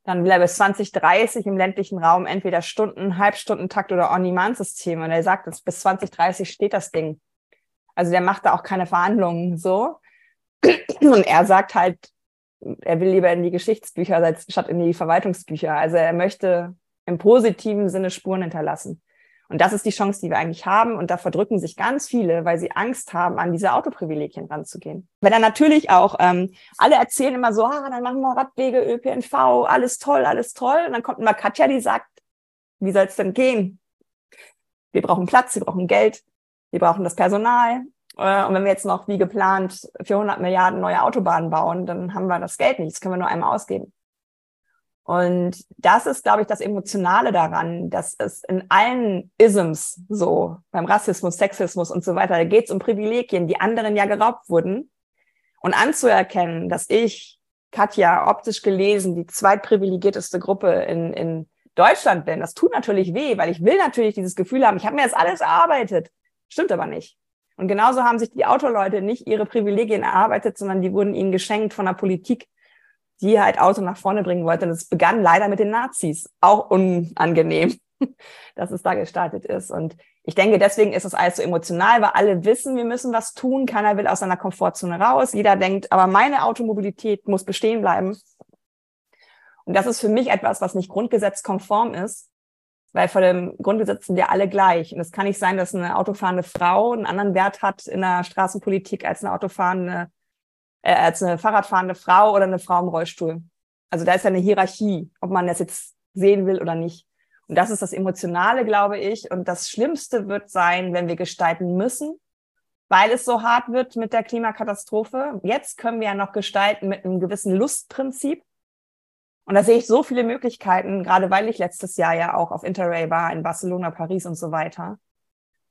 Dann will er bis 2030 im ländlichen Raum entweder Stunden, Halbstundentakt oder On-Demand-Systeme. Und er sagt, dass bis 2030 steht das Ding. Also der macht da auch keine Verhandlungen so. Und er sagt halt, er will lieber in die Geschichtsbücher statt in die Verwaltungsbücher. Also er möchte im positiven Sinne Spuren hinterlassen. Und das ist die Chance, die wir eigentlich haben. Und da verdrücken sich ganz viele, weil sie Angst haben, an diese Autoprivilegien ranzugehen. Weil dann natürlich auch, ähm, alle erzählen immer so, ah, dann machen wir Radwege, ÖPNV, alles toll, alles toll. Und dann kommt immer Katja, die sagt, wie soll es denn gehen? Wir brauchen Platz, wir brauchen Geld, wir brauchen das Personal. Äh, und wenn wir jetzt noch wie geplant 400 Milliarden neue Autobahnen bauen, dann haben wir das Geld nicht. Das können wir nur einmal ausgeben. Und das ist, glaube ich, das Emotionale daran, dass es in allen Isms so, beim Rassismus, Sexismus und so weiter, da geht es um Privilegien, die anderen ja geraubt wurden. Und anzuerkennen, dass ich, Katja, optisch gelesen, die zweitprivilegierteste Gruppe in, in Deutschland bin, das tut natürlich weh, weil ich will natürlich dieses Gefühl haben, ich habe mir das alles erarbeitet. Stimmt aber nicht. Und genauso haben sich die Autoleute nicht ihre Privilegien erarbeitet, sondern die wurden ihnen geschenkt von der Politik die halt Auto nach vorne bringen wollte. Und es begann leider mit den Nazis. Auch unangenehm, dass es da gestartet ist. Und ich denke, deswegen ist es alles so emotional, weil alle wissen, wir müssen was tun. Keiner will aus seiner Komfortzone raus. Jeder denkt, aber meine Automobilität muss bestehen bleiben. Und das ist für mich etwas, was nicht grundgesetzkonform ist, weil vor dem Grundgesetz sind wir alle gleich. Und es kann nicht sein, dass eine autofahrende Frau einen anderen Wert hat in der Straßenpolitik als eine autofahrende äh, als eine Fahrradfahrende Frau oder eine Frau im Rollstuhl. Also da ist ja eine Hierarchie, ob man das jetzt sehen will oder nicht. Und das ist das Emotionale, glaube ich. Und das Schlimmste wird sein, wenn wir gestalten müssen, weil es so hart wird mit der Klimakatastrophe. Jetzt können wir ja noch gestalten mit einem gewissen Lustprinzip. Und da sehe ich so viele Möglichkeiten, gerade weil ich letztes Jahr ja auch auf Interrail war in Barcelona, Paris und so weiter.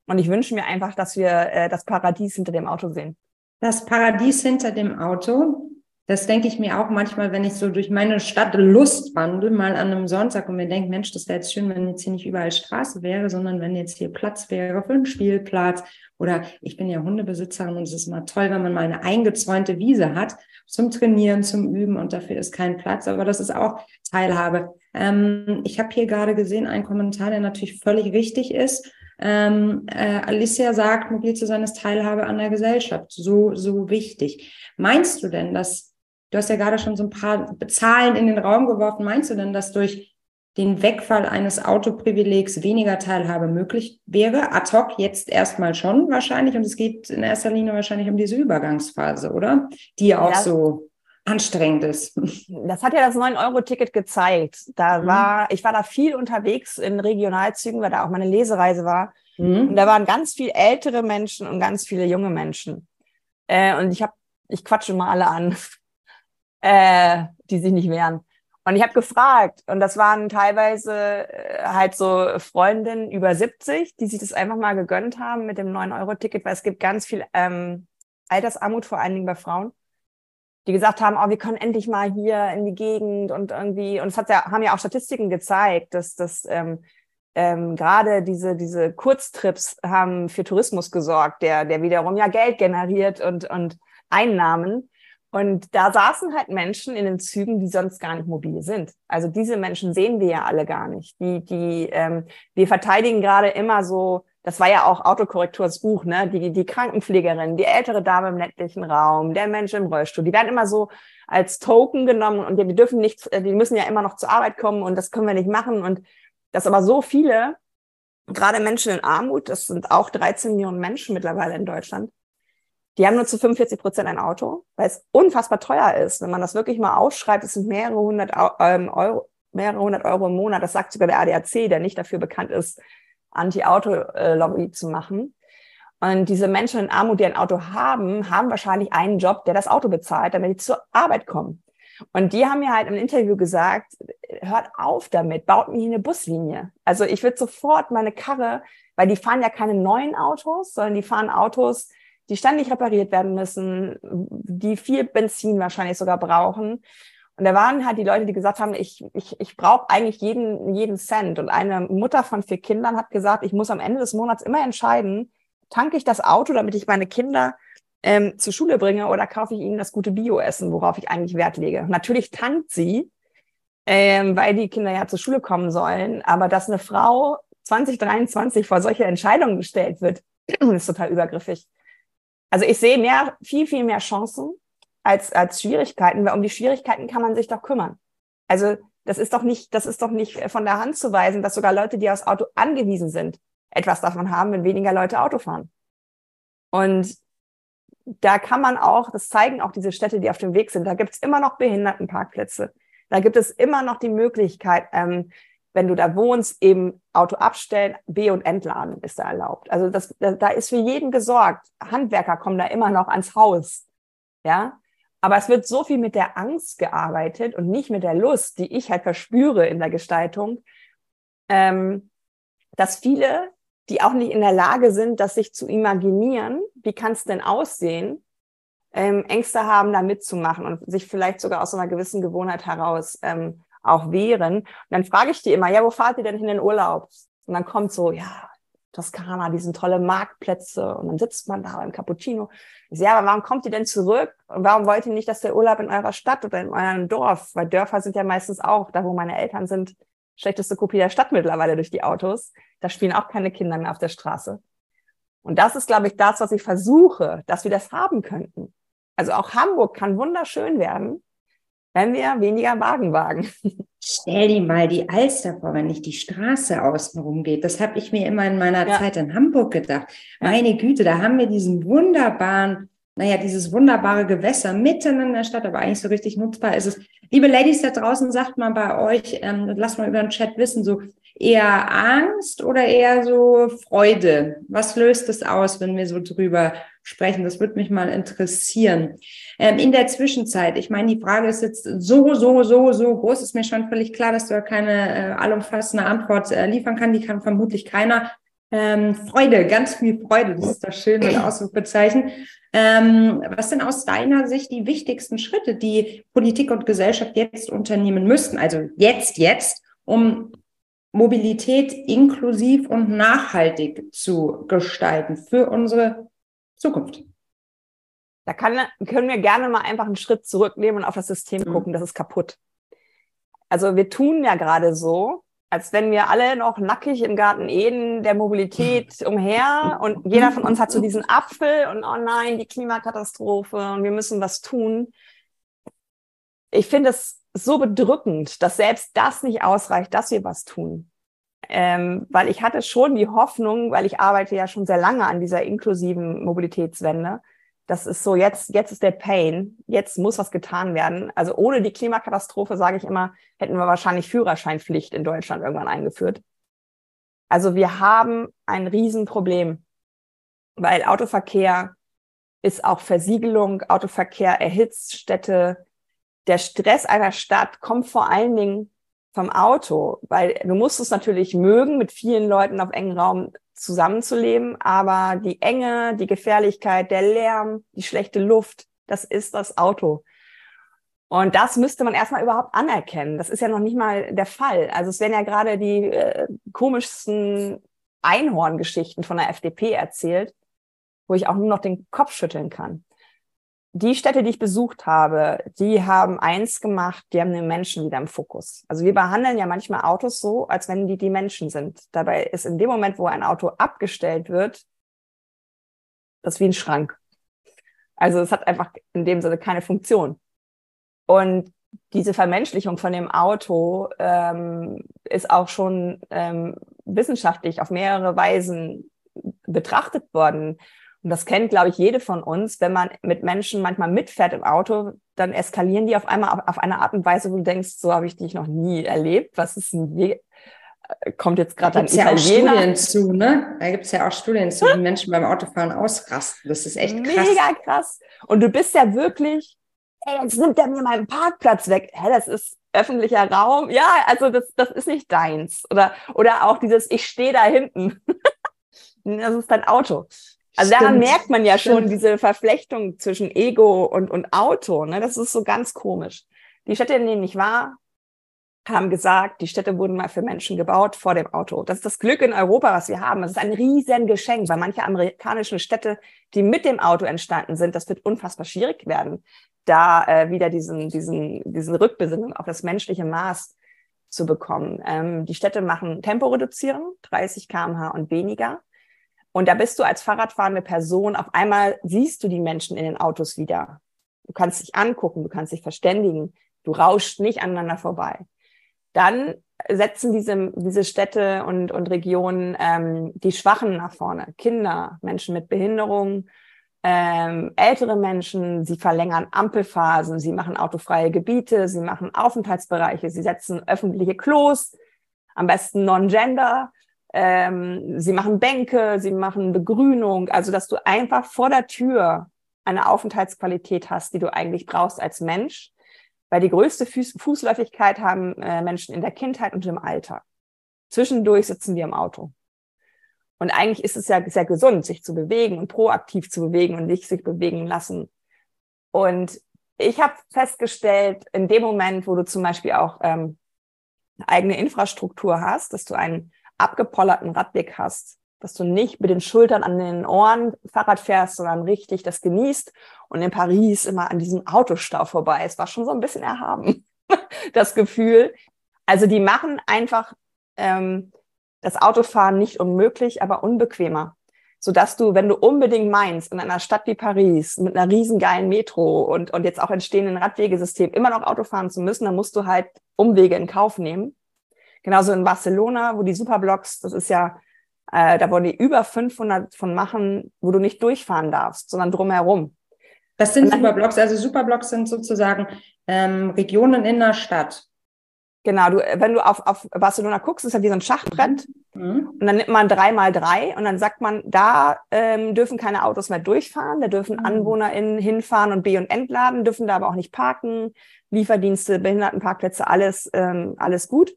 Und ich wünsche mir einfach, dass wir äh, das Paradies hinter dem Auto sehen. Das Paradies hinter dem Auto, das denke ich mir auch manchmal, wenn ich so durch meine Stadt Lust wandle, mal an einem Sonntag und mir denke, Mensch, das wäre jetzt schön, wenn jetzt hier nicht überall Straße wäre, sondern wenn jetzt hier Platz wäre für einen Spielplatz. Oder ich bin ja Hundebesitzerin und es ist immer toll, wenn man mal eine eingezäunte Wiese hat zum Trainieren, zum Üben und dafür ist kein Platz. Aber das ist auch Teilhabe. Ähm, ich habe hier gerade gesehen einen Kommentar, der natürlich völlig richtig ist. Ähm, äh, Alicia sagt, mobil zu sein ist Teilhabe an der Gesellschaft. So, so wichtig. Meinst du denn, dass, du hast ja gerade schon so ein paar Zahlen in den Raum geworfen, meinst du denn, dass durch den Wegfall eines Autoprivilegs weniger Teilhabe möglich wäre? Ad hoc jetzt erstmal schon wahrscheinlich. Und es geht in erster Linie wahrscheinlich um diese Übergangsphase, oder? Die auch ja. so anstrengend ist. Das hat ja das 9-Euro-Ticket gezeigt. Da mhm. war, ich war da viel unterwegs in Regionalzügen, weil da auch meine Lesereise war. Mhm. Und da waren ganz viel ältere Menschen und ganz viele junge Menschen. Äh, und ich habe, ich quatsche mal alle an, äh, die sich nicht wehren. Und ich habe gefragt, und das waren teilweise äh, halt so Freundinnen über 70, die sich das einfach mal gegönnt haben mit dem 9-Euro-Ticket, weil es gibt ganz viel ähm, Altersarmut, vor allen Dingen bei Frauen die gesagt haben, oh, wir können endlich mal hier in die Gegend und irgendwie, und es hat ja, haben ja auch Statistiken gezeigt, dass, dass ähm, ähm, gerade diese, diese Kurztrips haben für Tourismus gesorgt, der, der wiederum ja Geld generiert und, und Einnahmen. Und da saßen halt Menschen in den Zügen, die sonst gar nicht mobil sind. Also diese Menschen sehen wir ja alle gar nicht. Die, die, ähm, wir verteidigen gerade immer so das war ja auch Autokorrekturs Buch, ne? Die, die Krankenpflegerin, die ältere Dame im ländlichen Raum, der Mensch im Rollstuhl, die werden immer so als Token genommen und die dürfen nicht, die müssen ja immer noch zur Arbeit kommen und das können wir nicht machen. Und das aber so viele, gerade Menschen in Armut, das sind auch 13 Millionen Menschen mittlerweile in Deutschland, die haben nur zu 45 Prozent ein Auto, weil es unfassbar teuer ist. Wenn man das wirklich mal ausschreibt, es sind mehrere hundert ähm, Euro, mehrere hundert Euro im Monat. Das sagt sogar der ADAC, der nicht dafür bekannt ist, Anti-Auto-Lobby zu machen. Und diese Menschen in Armut, die ein Auto haben, haben wahrscheinlich einen Job, der das Auto bezahlt, damit die zur Arbeit kommen. Und die haben mir halt im Interview gesagt, hört auf damit, baut mir hier eine Buslinie. Also ich würde sofort meine Karre, weil die fahren ja keine neuen Autos, sondern die fahren Autos, die ständig repariert werden müssen, die viel Benzin wahrscheinlich sogar brauchen. Und da waren halt die Leute, die gesagt haben, ich, ich, ich brauche eigentlich jeden, jeden Cent. Und eine Mutter von vier Kindern hat gesagt, ich muss am Ende des Monats immer entscheiden, tanke ich das Auto, damit ich meine Kinder ähm, zur Schule bringe oder kaufe ich ihnen das gute Bioessen, worauf ich eigentlich Wert lege. Natürlich tankt sie, ähm, weil die Kinder ja zur Schule kommen sollen. Aber dass eine Frau 2023 vor solche Entscheidungen gestellt wird, ist total übergriffig. Also ich sehe mehr, viel, viel mehr Chancen als, als Schwierigkeiten, weil um die Schwierigkeiten kann man sich doch kümmern. Also das ist doch nicht, das ist doch nicht von der Hand zu weisen, dass sogar Leute, die aufs Auto angewiesen sind, etwas davon haben, wenn weniger Leute Auto fahren. Und da kann man auch, das zeigen auch diese Städte, die auf dem Weg sind, da gibt es immer noch Behindertenparkplätze. Da gibt es immer noch die Möglichkeit, ähm, wenn du da wohnst, eben Auto abstellen, B- und Entladen ist da erlaubt. Also das, da ist für jeden gesorgt. Handwerker kommen da immer noch ans Haus. Ja, aber es wird so viel mit der Angst gearbeitet und nicht mit der Lust, die ich halt verspüre in der Gestaltung, ähm, dass viele, die auch nicht in der Lage sind, das sich zu imaginieren, wie kann es denn aussehen, ähm, Ängste haben, da mitzumachen und sich vielleicht sogar aus einer gewissen Gewohnheit heraus ähm, auch wehren. Und dann frage ich die immer, ja, wo fahrt ihr denn hin in den Urlaub? Und dann kommt so, ja, Toskana, die sind tolle Marktplätze und dann sitzt man da beim Cappuccino. Ich ja, aber warum kommt ihr denn zurück? Und warum wollt ihr nicht, dass der Urlaub in eurer Stadt oder in eurem Dorf, weil Dörfer sind ja meistens auch, da wo meine Eltern sind, schlechteste Kopie der Stadt mittlerweile durch die Autos. Da spielen auch keine Kinder mehr auf der Straße. Und das ist, glaube ich, das, was ich versuche, dass wir das haben könnten. Also auch Hamburg kann wunderschön werden, wenn wir weniger Wagen wagen. Stell dir mal die Alster vor, wenn nicht die Straße außenrum geht. Das habe ich mir immer in meiner ja. Zeit in Hamburg gedacht. Meine Güte, da haben wir diesen wunderbaren, naja, dieses wunderbare Gewässer mitten in der Stadt, aber eigentlich so richtig nutzbar ist es. Liebe Ladies da draußen, sagt mal bei euch, ähm, lasst mal über den Chat wissen, so eher Angst oder eher so Freude? Was löst es aus, wenn wir so drüber sprechen? Das würde mich mal interessieren. Ähm, in der Zwischenzeit, ich meine, die Frage ist jetzt so, so, so, so groß, ist mir schon völlig klar, dass du ja keine äh, allumfassende Antwort äh, liefern kann. Die kann vermutlich keiner. Ähm, Freude, ganz viel Freude, das ist das schöne Ausrufezeichen. Ähm, was sind aus deiner Sicht die wichtigsten Schritte, die Politik und Gesellschaft jetzt unternehmen müssten? Also jetzt, jetzt, um Mobilität inklusiv und nachhaltig zu gestalten für unsere Zukunft. Da kann, können wir gerne mal einfach einen Schritt zurücknehmen und auf das System mhm. gucken. Das ist kaputt. Also wir tun ja gerade so, als wenn wir alle noch nackig im Garten Eden der Mobilität umher und jeder von uns hat so diesen Apfel und oh nein, die Klimakatastrophe und wir müssen was tun. Ich finde es so bedrückend, dass selbst das nicht ausreicht, dass wir was tun. Ähm, weil ich hatte schon die Hoffnung, weil ich arbeite ja schon sehr lange an dieser inklusiven Mobilitätswende. Das ist so, jetzt, jetzt ist der Pain, jetzt muss was getan werden. Also ohne die Klimakatastrophe, sage ich immer, hätten wir wahrscheinlich Führerscheinpflicht in Deutschland irgendwann eingeführt. Also wir haben ein Riesenproblem, weil Autoverkehr ist auch Versiegelung, Autoverkehr erhitzt Städte, der Stress einer Stadt kommt vor allen Dingen vom Auto, weil du musst es natürlich mögen, mit vielen Leuten auf engen Raum zusammenzuleben, aber die Enge, die Gefährlichkeit, der Lärm, die schlechte Luft, das ist das Auto. Und das müsste man erstmal überhaupt anerkennen. Das ist ja noch nicht mal der Fall. Also es werden ja gerade die äh, komischsten Einhorngeschichten von der FDP erzählt, wo ich auch nur noch den Kopf schütteln kann die Städte, die ich besucht habe, die haben eins gemacht, die haben den Menschen wieder im Fokus. Also wir behandeln ja manchmal Autos so, als wenn die die Menschen sind. Dabei ist in dem Moment, wo ein Auto abgestellt wird, das wie ein Schrank. Also es hat einfach in dem Sinne keine Funktion. Und diese Vermenschlichung von dem Auto ähm, ist auch schon ähm, wissenschaftlich auf mehrere Weisen betrachtet worden. Und das kennt, glaube ich, jede von uns. Wenn man mit Menschen manchmal mitfährt im Auto, dann eskalieren die auf einmal auf, auf eine Art und Weise, wo du denkst, so habe ich dich noch nie erlebt. Was ist denn, kommt jetzt gerade ein Italiener. Ja auch Studien zu, ne? Da gibt es ja auch Studien zu, wie Menschen beim Autofahren ausrasten. Das ist echt krass. Mega krass. Und du bist ja wirklich, ey, jetzt nimmt er mir meinen Parkplatz weg. Hä, das ist öffentlicher Raum. Ja, also das, das ist nicht deins. Oder, oder auch dieses, ich stehe da hinten. das ist dein Auto. Also Stimmt. daran merkt man ja schon Stimmt. diese Verflechtung zwischen Ego und, und Auto. Ne? Das ist so ganz komisch. Die Städte, in denen ich war, haben gesagt, die Städte wurden mal für Menschen gebaut vor dem Auto. Das ist das Glück in Europa, was wir haben. Das ist ein riesen Geschenk, weil manche amerikanischen Städte, die mit dem Auto entstanden sind, das wird unfassbar schwierig werden, da äh, wieder diesen, diesen, diesen Rückbesinnung auf das menschliche Maß zu bekommen. Ähm, die Städte machen Tempo reduzieren, 30 kmh und weniger. Und da bist du als Fahrradfahrende Person, auf einmal siehst du die Menschen in den Autos wieder. Du kannst dich angucken, du kannst dich verständigen, du rauscht nicht aneinander vorbei dann setzen diese, diese Städte und, und Regionen ähm, die Schwachen nach vorne. Kinder, Menschen mit Behinderung, ähm, ältere Menschen, sie verlängern Ampelphasen, sie machen autofreie Gebiete, sie machen Aufenthaltsbereiche, sie setzen öffentliche Klos, am besten non-gender, ähm, sie machen Bänke, sie machen Begrünung, also dass du einfach vor der Tür eine Aufenthaltsqualität hast, die du eigentlich brauchst als Mensch weil die größte Fuß Fußläufigkeit haben äh, Menschen in der Kindheit und im Alter. Zwischendurch sitzen wir im Auto. Und eigentlich ist es ja sehr gesund, sich zu bewegen und proaktiv zu bewegen und nicht sich bewegen lassen. Und ich habe festgestellt, in dem Moment, wo du zum Beispiel auch ähm, eigene Infrastruktur hast, dass du einen abgepollerten Radweg hast, dass du nicht mit den Schultern an den Ohren Fahrrad fährst, sondern richtig das genießt und in Paris immer an diesem Autostau vorbei. Es war schon so ein bisschen erhaben, das Gefühl. Also die machen einfach ähm, das Autofahren nicht unmöglich, aber unbequemer. Sodass du, wenn du unbedingt meinst, in einer Stadt wie Paris mit einer riesengeilen Metro und, und jetzt auch entstehenden Radwegesystem immer noch Auto fahren zu müssen, dann musst du halt Umwege in Kauf nehmen. Genauso in Barcelona, wo die Superblocks, das ist ja äh, da wollen die über 500 von machen, wo du nicht durchfahren darfst, sondern drumherum. Das sind Superblocks. Also Superblocks sind sozusagen ähm, Regionen in der Stadt. Genau, du, wenn du auf, auf Barcelona guckst, ist ja wie so ein Schachbrett. Mhm. Und dann nimmt man drei mal drei und dann sagt man, da ähm, dürfen keine Autos mehr durchfahren, da dürfen mhm. AnwohnerInnen hinfahren und B- und entladen, dürfen da aber auch nicht parken, Lieferdienste, Behindertenparkplätze, alles, ähm, alles gut.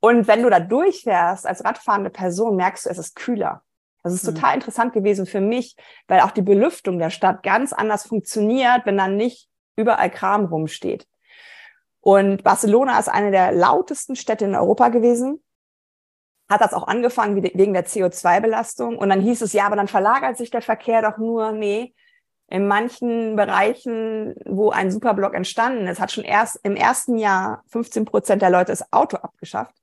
Und wenn du da durchfährst als radfahrende Person, merkst du, es ist kühler. Das ist mhm. total interessant gewesen für mich, weil auch die Belüftung der Stadt ganz anders funktioniert, wenn dann nicht überall Kram rumsteht. Und Barcelona ist eine der lautesten Städte in Europa gewesen. Hat das auch angefangen wegen der CO2-Belastung. Und dann hieß es, ja, aber dann verlagert sich der Verkehr doch nur. Nee, in manchen Bereichen, wo ein Superblock entstanden ist, hat schon erst im ersten Jahr 15 Prozent der Leute das Auto abgeschafft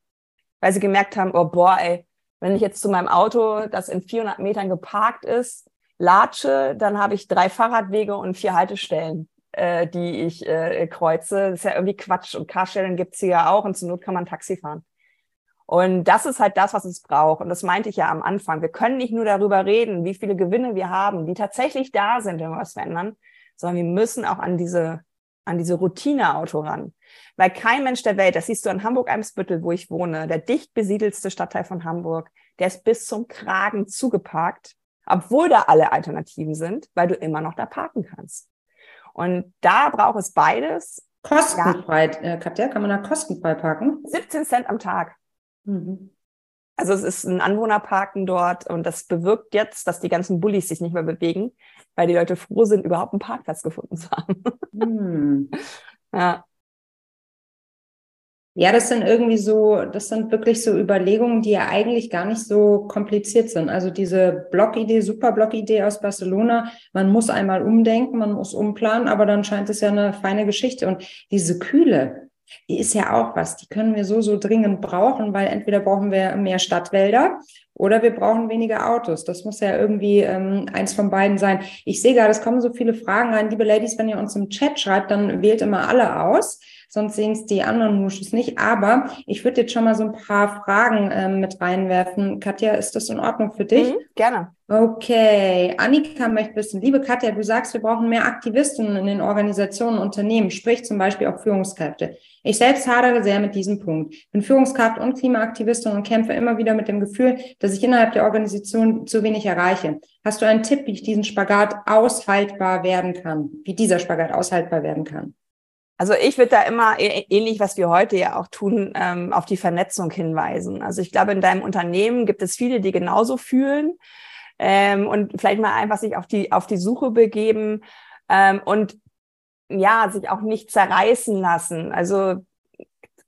weil sie gemerkt haben, oh boah, ey, wenn ich jetzt zu meinem Auto, das in 400 Metern geparkt ist, latsche, dann habe ich drei Fahrradwege und vier Haltestellen, äh, die ich äh, kreuze. Das ist ja irgendwie Quatsch. Und Carsharing gibt's hier ja auch und zur Not kann man Taxi fahren. Und das ist halt das, was es braucht. Und das meinte ich ja am Anfang. Wir können nicht nur darüber reden, wie viele Gewinne wir haben, die tatsächlich da sind, wenn wir was verändern, sondern wir müssen auch an diese, an diese Routineauto ran. Weil kein Mensch der Welt, das siehst du in Hamburg-Eimsbüttel, wo ich wohne, der dicht besiedelste Stadtteil von Hamburg, der ist bis zum Kragen zugeparkt, obwohl da alle Alternativen sind, weil du immer noch da parken kannst. Und da braucht es beides. Kostenfrei, ja. äh, Katja, kann man da kostenfrei parken? 17 Cent am Tag. Mhm. Also es ist ein Anwohnerparken dort und das bewirkt jetzt, dass die ganzen Bullis sich nicht mehr bewegen, weil die Leute froh sind, überhaupt einen Parkplatz gefunden zu haben. Mhm. ja. Ja, das sind irgendwie so, das sind wirklich so Überlegungen, die ja eigentlich gar nicht so kompliziert sind. Also diese Blockidee, super Blockidee aus Barcelona, man muss einmal umdenken, man muss umplanen, aber dann scheint es ja eine feine Geschichte. Und diese Kühle, die ist ja auch was, die können wir so, so dringend brauchen, weil entweder brauchen wir mehr Stadtwälder oder wir brauchen weniger Autos. Das muss ja irgendwie ähm, eins von beiden sein. Ich sehe gerade, es kommen so viele Fragen rein. Liebe Ladies, wenn ihr uns im Chat schreibt, dann wählt immer alle aus sonst sehen es die anderen Nuschus nicht. Aber ich würde jetzt schon mal so ein paar Fragen äh, mit reinwerfen. Katja, ist das in Ordnung für dich? Mhm, gerne. Okay, Annika möchte wissen, liebe Katja, du sagst, wir brauchen mehr Aktivisten in den Organisationen, Unternehmen, sprich zum Beispiel auch Führungskräfte. Ich selbst hadere sehr mit diesem Punkt. Bin Führungskraft und Klimaaktivistin und kämpfe immer wieder mit dem Gefühl, dass ich innerhalb der Organisation zu wenig erreiche. Hast du einen Tipp, wie ich diesen Spagat aushaltbar werden kann? Wie dieser Spagat aushaltbar werden kann? Also ich würde da immer ähnlich, was wir heute ja auch tun, ähm, auf die Vernetzung hinweisen. Also ich glaube, in deinem Unternehmen gibt es viele, die genauso fühlen ähm, und vielleicht mal einfach sich auf die, auf die Suche begeben ähm, und ja, sich auch nicht zerreißen lassen. Also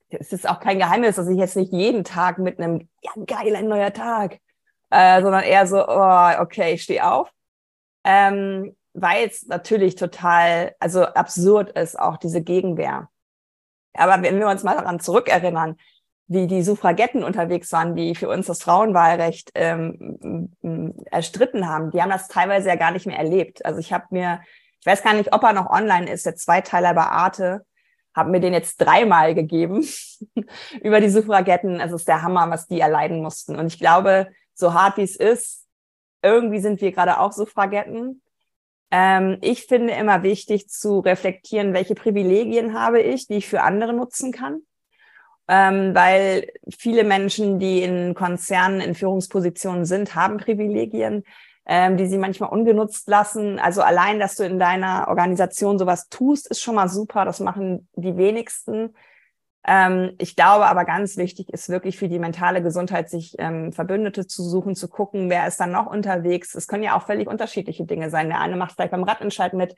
es ist auch kein Geheimnis, dass ich jetzt nicht jeden Tag mit einem, ja, geil, ein neuer Tag, äh, sondern eher so, oh, okay, ich stehe auf. Weil es natürlich total, also absurd ist, auch diese Gegenwehr. Aber wenn wir uns mal daran zurückerinnern, wie die Suffragetten unterwegs waren, die für uns das Frauenwahlrecht ähm, erstritten haben, die haben das teilweise ja gar nicht mehr erlebt. Also ich habe mir, ich weiß gar nicht, ob er noch online ist, der Zweiteiler bei Arte, habe mir den jetzt dreimal gegeben über die Suffragetten. Es ist der Hammer, was die erleiden mussten. Und ich glaube, so hart wie es ist, irgendwie sind wir gerade auch Suffragetten. Ähm, ich finde immer wichtig zu reflektieren, welche Privilegien habe ich, die ich für andere nutzen kann ähm, weil viele Menschen, die in Konzernen in Führungspositionen sind, haben Privilegien, ähm, die sie manchmal ungenutzt lassen. Also allein, dass du in deiner Organisation sowas tust, ist schon mal super. Das machen die wenigsten. Ähm, ich glaube aber ganz wichtig ist wirklich für die mentale Gesundheit, sich ähm, Verbündete zu suchen, zu gucken, wer ist dann noch unterwegs. Es können ja auch völlig unterschiedliche Dinge sein. Der eine macht vielleicht beim Radentscheid mit,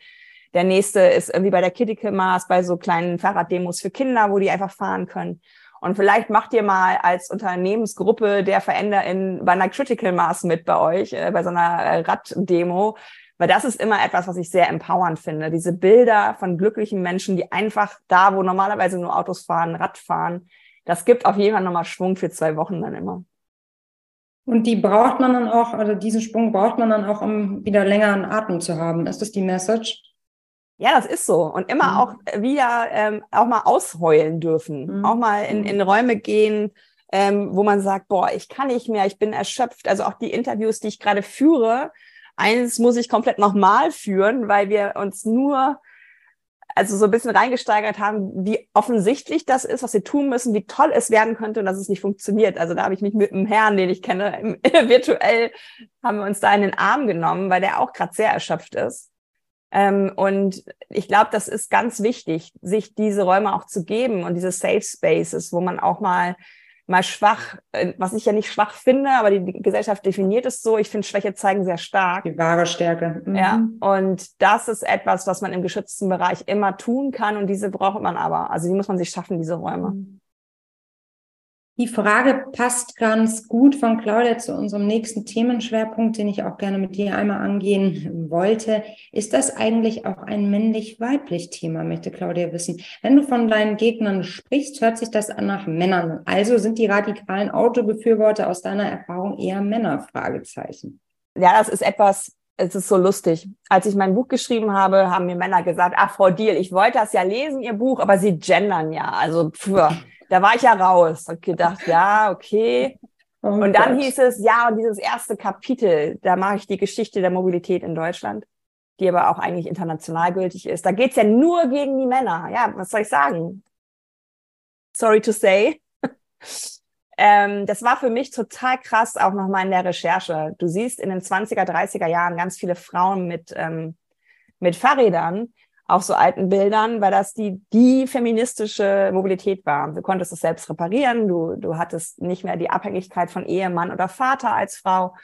der nächste ist irgendwie bei der Critical Mass, bei so kleinen Fahrraddemos für Kinder, wo die einfach fahren können. Und vielleicht macht ihr mal als Unternehmensgruppe der Veränder in, bei einer Critical Mass mit bei euch, äh, bei so einer äh, Raddemo. Weil das ist immer etwas, was ich sehr empowernd finde. Diese Bilder von glücklichen Menschen, die einfach da, wo normalerweise nur Autos fahren, Rad fahren, das gibt auf jeden Fall nochmal Schwung für zwei Wochen dann immer. Und die braucht man dann auch, also diesen Sprung braucht man dann auch, um wieder länger einen Atem zu haben. Ist das die Message? Ja, das ist so. Und immer mhm. auch wieder ähm, auch mal ausheulen dürfen. Mhm. Auch mal in, in Räume gehen, ähm, wo man sagt, boah, ich kann nicht mehr, ich bin erschöpft. Also auch die Interviews, die ich gerade führe, eins muss ich komplett nochmal führen, weil wir uns nur also so ein bisschen reingesteigert haben, wie offensichtlich das ist, was wir tun müssen, wie toll es werden könnte und dass es nicht funktioniert. Also da habe ich mich mit einem Herrn, den ich kenne, virtuell haben wir uns da in den Arm genommen, weil der auch gerade sehr erschöpft ist. Ähm, und ich glaube, das ist ganz wichtig, sich diese Räume auch zu geben und diese Safe Spaces, wo man auch mal mal schwach, äh, was ich ja nicht schwach finde, aber die, die Gesellschaft definiert es so. Ich finde Schwäche zeigen sehr stark. Die wahre Stärke. Mhm. Ja. Und das ist etwas, was man im geschützten Bereich immer tun kann. Und diese braucht man aber. Also die muss man sich schaffen, diese Räume. Mhm. Die Frage passt ganz gut von Claudia zu unserem nächsten Themenschwerpunkt, den ich auch gerne mit dir einmal angehen wollte. Ist das eigentlich auch ein männlich-weiblich Thema, möchte Claudia wissen. Wenn du von deinen Gegnern sprichst, hört sich das an nach Männern. Also sind die radikalen Autobefürworter aus deiner Erfahrung eher Männer? Fragezeichen. Ja, das ist etwas, es ist so lustig. Als ich mein Buch geschrieben habe, haben mir Männer gesagt, ach, Frau Diel, ich wollte das ja lesen, Ihr Buch, aber Sie gendern ja. Also, pff da war ich ja raus und gedacht, ja, okay. Oh und dann Gott. hieß es, ja, und dieses erste Kapitel, da mache ich die Geschichte der Mobilität in Deutschland, die aber auch eigentlich international gültig ist. Da geht's ja nur gegen die Männer. Ja, was soll ich sagen? Sorry to say. ähm, das war für mich total krass, auch nochmal in der Recherche. Du siehst in den 20er, 30er Jahren ganz viele Frauen mit, ähm, mit Fahrrädern, auf so alten Bildern, weil das die, die feministische Mobilität war. Du konntest es selbst reparieren, du, du hattest nicht mehr die Abhängigkeit von Ehemann oder Vater als Frau.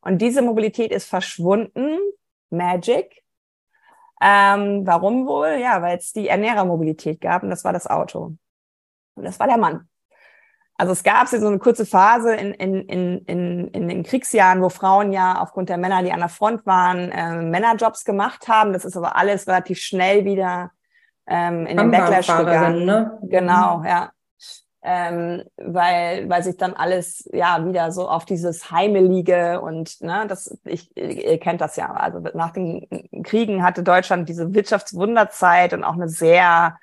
Und diese Mobilität ist verschwunden. Magic. Ähm, warum wohl? Ja, weil es die Ernährermobilität gab und das war das Auto. Und das war der Mann. Also es gab so eine kurze Phase in, in, in, in, in den Kriegsjahren, wo Frauen ja aufgrund der Männer, die an der Front waren, äh, Männerjobs gemacht haben. Das ist aber alles relativ schnell wieder ähm, in den Backlash gegangen. Ne? Genau, ja. Ähm, weil, weil sich dann alles ja wieder so auf dieses Heimelige und ne, das, ich, ihr kennt das ja. Also nach den Kriegen hatte Deutschland diese Wirtschaftswunderzeit und auch eine sehr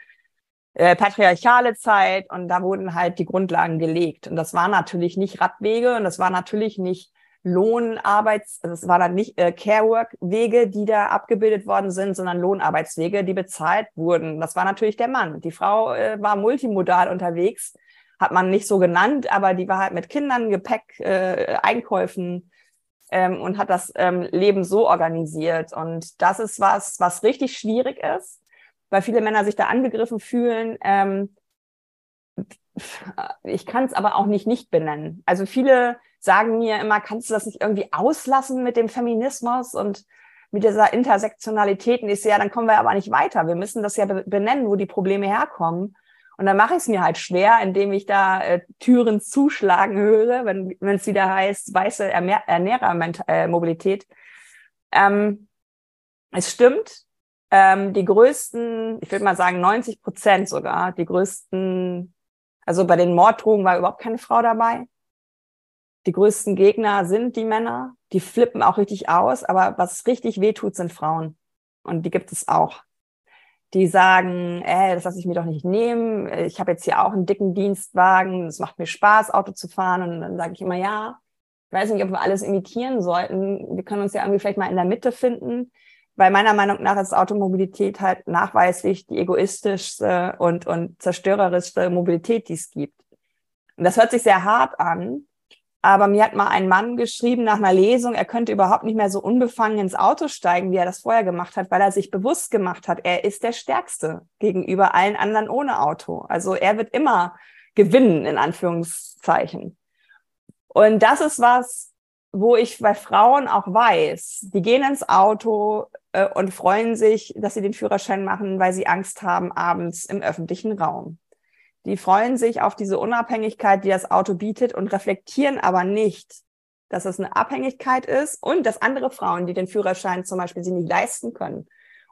äh, patriarchale Zeit und da wurden halt die Grundlagen gelegt. Und das war natürlich nicht Radwege und das war natürlich nicht Lohnarbeits, also es war dann nicht äh, Carework-Wege, die da abgebildet worden sind, sondern Lohnarbeitswege, die bezahlt wurden. Das war natürlich der Mann. Die Frau äh, war multimodal unterwegs, hat man nicht so genannt, aber die war halt mit Kindern, Gepäck, äh, Einkäufen ähm, und hat das ähm, Leben so organisiert. Und das ist was, was richtig schwierig ist, weil viele Männer sich da angegriffen fühlen. Ähm, ich kann es aber auch nicht nicht benennen. Also viele sagen mir immer, kannst du das nicht irgendwie auslassen mit dem Feminismus und mit dieser Intersektionalität? Und ich sehe, ja, dann kommen wir aber nicht weiter. Wir müssen das ja benennen, wo die Probleme herkommen. Und dann mache ich es mir halt schwer, indem ich da äh, Türen zuschlagen höre, wenn es wieder heißt, weiße Ernährermobilität. Äh, ähm, es stimmt, ähm, die größten, ich würde mal sagen 90 Prozent sogar, die größten, also bei den Morddrohungen war überhaupt keine Frau dabei die größten Gegner sind die Männer. Die flippen auch richtig aus, aber was richtig wehtut, sind Frauen. Und die gibt es auch. Die sagen, ey, das lasse ich mir doch nicht nehmen. Ich habe jetzt hier auch einen dicken Dienstwagen. Es macht mir Spaß, Auto zu fahren. Und dann sage ich immer, ja, ich weiß nicht, ob wir alles imitieren sollten. Wir können uns ja irgendwie vielleicht mal in der Mitte finden. Weil meiner Meinung nach ist Automobilität halt nachweislich die egoistischste und, und zerstörerischste Mobilität, die es gibt. Und das hört sich sehr hart an, aber mir hat mal ein Mann geschrieben nach einer Lesung, er könnte überhaupt nicht mehr so unbefangen ins Auto steigen, wie er das vorher gemacht hat, weil er sich bewusst gemacht hat, er ist der Stärkste gegenüber allen anderen ohne Auto. Also er wird immer gewinnen, in Anführungszeichen. Und das ist was, wo ich bei Frauen auch weiß, die gehen ins Auto äh, und freuen sich, dass sie den Führerschein machen, weil sie Angst haben abends im öffentlichen Raum. Die freuen sich auf diese Unabhängigkeit, die das Auto bietet und reflektieren aber nicht, dass es eine Abhängigkeit ist und dass andere Frauen, die den Führerschein zum Beispiel sie nicht leisten können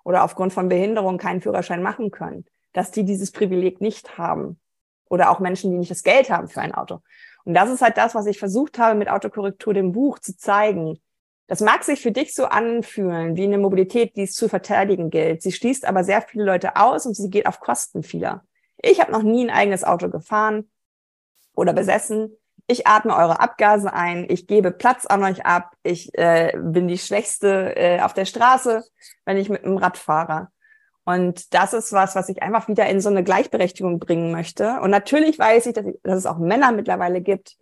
oder aufgrund von Behinderung keinen Führerschein machen können, dass die dieses Privileg nicht haben. Oder auch Menschen, die nicht das Geld haben für ein Auto. Und das ist halt das, was ich versucht habe, mit Autokorrektur dem Buch zu zeigen. Das mag sich für dich so anfühlen, wie eine Mobilität, die es zu verteidigen gilt. Sie schließt aber sehr viele Leute aus und sie geht auf Kosten vieler. Ich habe noch nie ein eigenes Auto gefahren oder besessen. Ich atme eure Abgase ein, ich gebe Platz an euch ab, ich äh, bin die Schwächste äh, auf der Straße, wenn ich mit dem Rad fahre. Und das ist was, was ich einfach wieder in so eine Gleichberechtigung bringen möchte. Und natürlich weiß ich, dass, ich, dass es auch Männer mittlerweile gibt,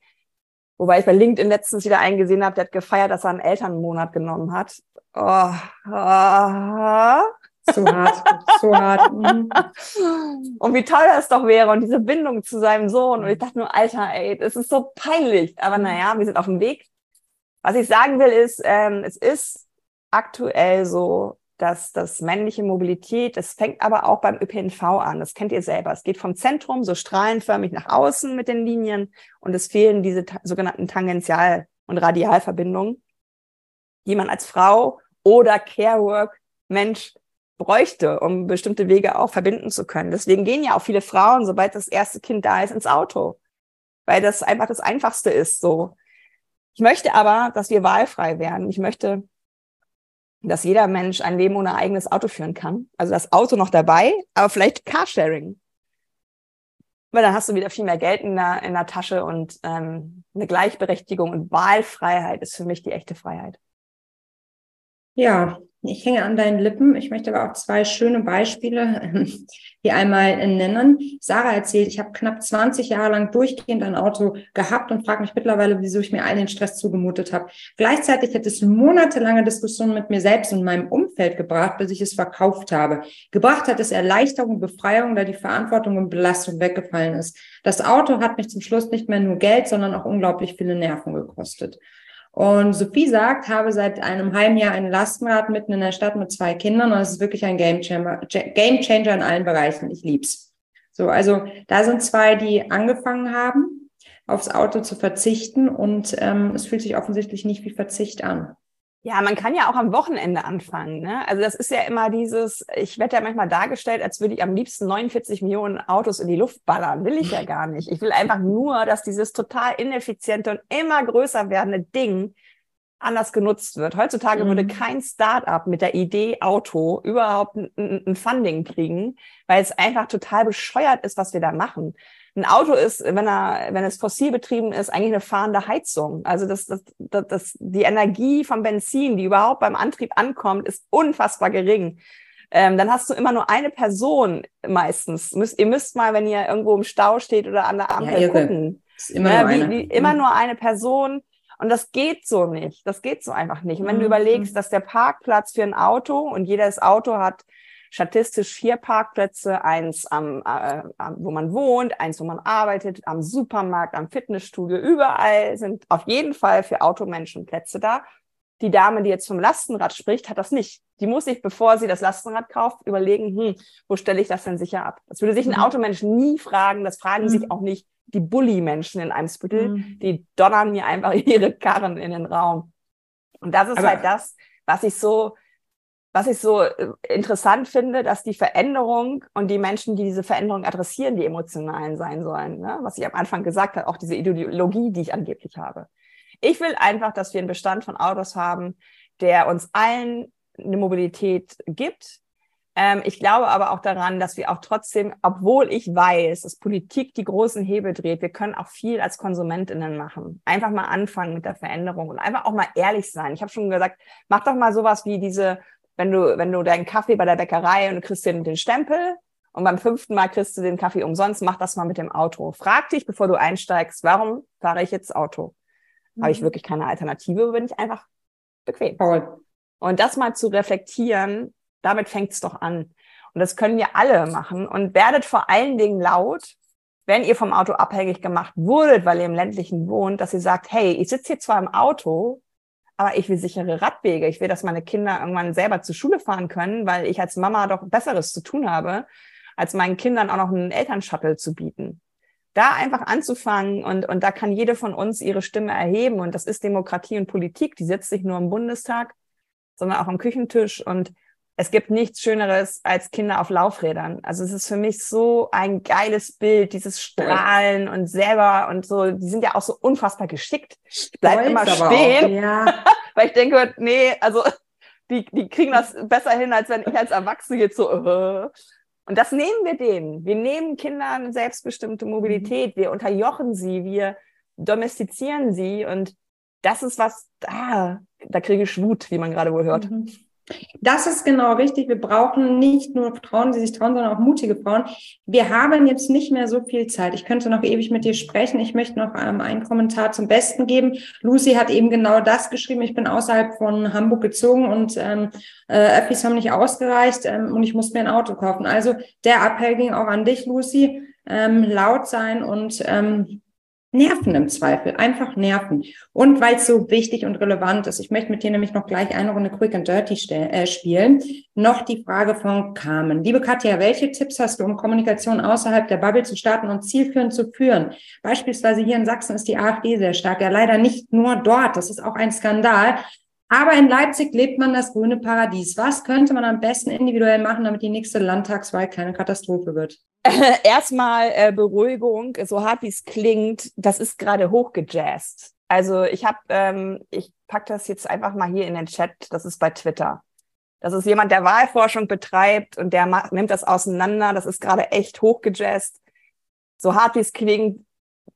wobei ich bei LinkedIn letztens wieder eingesehen habe, der hat gefeiert, dass er einen Elternmonat genommen hat. Oh, oh, so hart, so hart. Mhm. Und wie toll das doch wäre und diese Bindung zu seinem Sohn. Und ich dachte nur, Alter, ey, das ist so peinlich. Aber mhm. naja, wir sind auf dem Weg. Was ich sagen will, ist, ähm, es ist aktuell so, dass das männliche Mobilität, das fängt aber auch beim ÖPNV an. Das kennt ihr selber. Es geht vom Zentrum so strahlenförmig nach außen mit den Linien und es fehlen diese sogenannten Tangential- und Radialverbindungen, die man als Frau oder Carework Mensch bräuchte, um bestimmte Wege auch verbinden zu können. Deswegen gehen ja auch viele Frauen, sobald das erste Kind da ist, ins Auto, weil das einfach das Einfachste ist. So. Ich möchte aber, dass wir wahlfrei werden. Ich möchte, dass jeder Mensch ein Leben ohne eigenes Auto führen kann. Also das Auto noch dabei, aber vielleicht Carsharing. Weil dann hast du wieder viel mehr Geld in der, in der Tasche und ähm, eine Gleichberechtigung und Wahlfreiheit ist für mich die echte Freiheit. Ja, ich hänge an deinen Lippen. Ich möchte aber auch zwei schöne Beispiele hier einmal nennen. Sarah erzählt, ich habe knapp 20 Jahre lang durchgehend ein Auto gehabt und frage mich mittlerweile, wieso ich mir all den Stress zugemutet habe. Gleichzeitig hat es monatelange Diskussionen mit mir selbst und meinem Umfeld gebracht, bis ich es verkauft habe. Gebracht hat es Erleichterung, Befreiung, da die Verantwortung und Belastung weggefallen ist. Das Auto hat mich zum Schluss nicht mehr nur Geld, sondern auch unglaublich viele Nerven gekostet. Und Sophie sagt, habe seit einem halben Jahr ein Lastenrad mitten in der Stadt mit zwei Kindern und es ist wirklich ein Game Changer, in allen Bereichen. Ich lieb's. So, also da sind zwei, die angefangen haben, aufs Auto zu verzichten und ähm, es fühlt sich offensichtlich nicht wie Verzicht an. Ja, man kann ja auch am Wochenende anfangen. Ne? Also das ist ja immer dieses, ich werde ja manchmal dargestellt, als würde ich am liebsten 49 Millionen Autos in die Luft ballern. Will ich ja gar nicht. Ich will einfach nur, dass dieses total ineffiziente und immer größer werdende Ding anders genutzt wird. Heutzutage mhm. würde kein Start-up mit der Idee Auto überhaupt ein, ein, Funding kriegen, weil es einfach total bescheuert ist, was wir da machen. Ein Auto ist, wenn er, wenn es fossil betrieben ist, eigentlich eine fahrende Heizung. Also das, das, das, das, die Energie vom Benzin, die überhaupt beim Antrieb ankommt, ist unfassbar gering. Ähm, dann hast du immer nur eine Person meistens. Müsst, ihr müsst mal, wenn ihr irgendwo im Stau steht oder an der Ampel ja, gucken. Immer, ja, nur wie, wie, immer mhm. nur eine Person und das geht so nicht. Das geht so einfach nicht. Und wenn mhm. du überlegst, dass der Parkplatz für ein Auto und jedes Auto hat statistisch vier Parkplätze, eins am, äh, wo man wohnt, eins, wo man arbeitet, am Supermarkt, am Fitnessstudio, überall sind auf jeden Fall für Automenschen Plätze da. Die Dame, die jetzt vom Lastenrad spricht, hat das nicht. Die muss sich, bevor sie das Lastenrad kauft, überlegen, hm, wo stelle ich das denn sicher ab? Das würde sich ein mhm. Automensch nie fragen. Das fragen mhm. sich auch nicht die Bully-Menschen in Eimsbüttel, mhm. die donnern mir einfach ihre Karren in den Raum. Und das ist Aber halt das, was ich so, was ich so äh, interessant finde, dass die Veränderung und die Menschen, die diese Veränderung adressieren, die emotionalen sein sollen. Ne? Was ich am Anfang gesagt habe, auch diese Ideologie, die ich angeblich habe. Ich will einfach, dass wir einen Bestand von Autos haben, der uns allen eine Mobilität gibt, ähm, ich glaube aber auch daran, dass wir auch trotzdem, obwohl ich weiß, dass Politik die großen Hebel dreht, wir können auch viel als KonsumentInnen machen. Einfach mal anfangen mit der Veränderung und einfach auch mal ehrlich sein. Ich habe schon gesagt, mach doch mal sowas wie diese, wenn du, wenn du deinen Kaffee bei der Bäckerei und du kriegst den, den Stempel und beim fünften Mal kriegst du den Kaffee umsonst, mach das mal mit dem Auto. Frag dich, bevor du einsteigst, warum fahre ich jetzt Auto? Mhm. Habe ich wirklich keine Alternative, bin ich einfach bequem. Toll. Und das mal zu reflektieren, damit fängt es doch an. Und das können wir alle machen. Und werdet vor allen Dingen laut, wenn ihr vom Auto abhängig gemacht wurdet, weil ihr im ländlichen wohnt, dass ihr sagt, hey, ich sitze hier zwar im Auto, aber ich will sichere Radwege. Ich will, dass meine Kinder irgendwann selber zur Schule fahren können, weil ich als Mama doch Besseres zu tun habe, als meinen Kindern auch noch einen Elternshuttle zu bieten. Da einfach anzufangen und, und da kann jede von uns ihre Stimme erheben. Und das ist Demokratie und Politik. Die sitzt nicht nur im Bundestag, sondern auch am Küchentisch. Und es gibt nichts Schöneres als Kinder auf Laufrädern. Also es ist für mich so ein geiles Bild, dieses Strahlen und selber und so. Die sind ja auch so unfassbar geschickt. Bleibt immer stehen, ja. weil ich denke, nee, also die, die kriegen das besser hin, als wenn ich als Erwachsene jetzt so. Uh. Und das nehmen wir denen. Wir nehmen Kindern selbstbestimmte Mobilität. Wir unterjochen sie, wir domestizieren sie und das ist was, ah, da kriege ich Wut, wie man gerade wohl hört. Mhm. Das ist genau richtig. Wir brauchen nicht nur Frauen, die sich trauen, sondern auch mutige Frauen. Wir haben jetzt nicht mehr so viel Zeit. Ich könnte noch ewig mit dir sprechen. Ich möchte noch ähm, einen Kommentar zum Besten geben. Lucy hat eben genau das geschrieben. Ich bin außerhalb von Hamburg gezogen und ähm, äh, Öffis haben nicht ausgereicht ähm, und ich musste mir ein Auto kaufen. Also der Appell ging auch an dich, Lucy. Ähm, laut sein und ähm, Nerven im Zweifel, einfach Nerven. Und weil es so wichtig und relevant ist, ich möchte mit dir nämlich noch gleich eine Runde Quick and Dirty äh, spielen, noch die Frage von Carmen. Liebe Katja, welche Tipps hast du, um Kommunikation außerhalb der Bubble zu starten und zielführend zu führen? Beispielsweise hier in Sachsen ist die AfD sehr stark, ja leider nicht nur dort, das ist auch ein Skandal. Aber in Leipzig lebt man das grüne Paradies. Was könnte man am besten individuell machen, damit die nächste Landtagswahl keine Katastrophe wird? Erstmal äh, Beruhigung, so hart wie es klingt, das ist gerade hochgejazzt. Also ich habe, ähm, ich pack das jetzt einfach mal hier in den Chat, das ist bei Twitter. Das ist jemand, der Wahlforschung betreibt und der nimmt das auseinander. Das ist gerade echt hochgejazzt. So hart wie es klingt,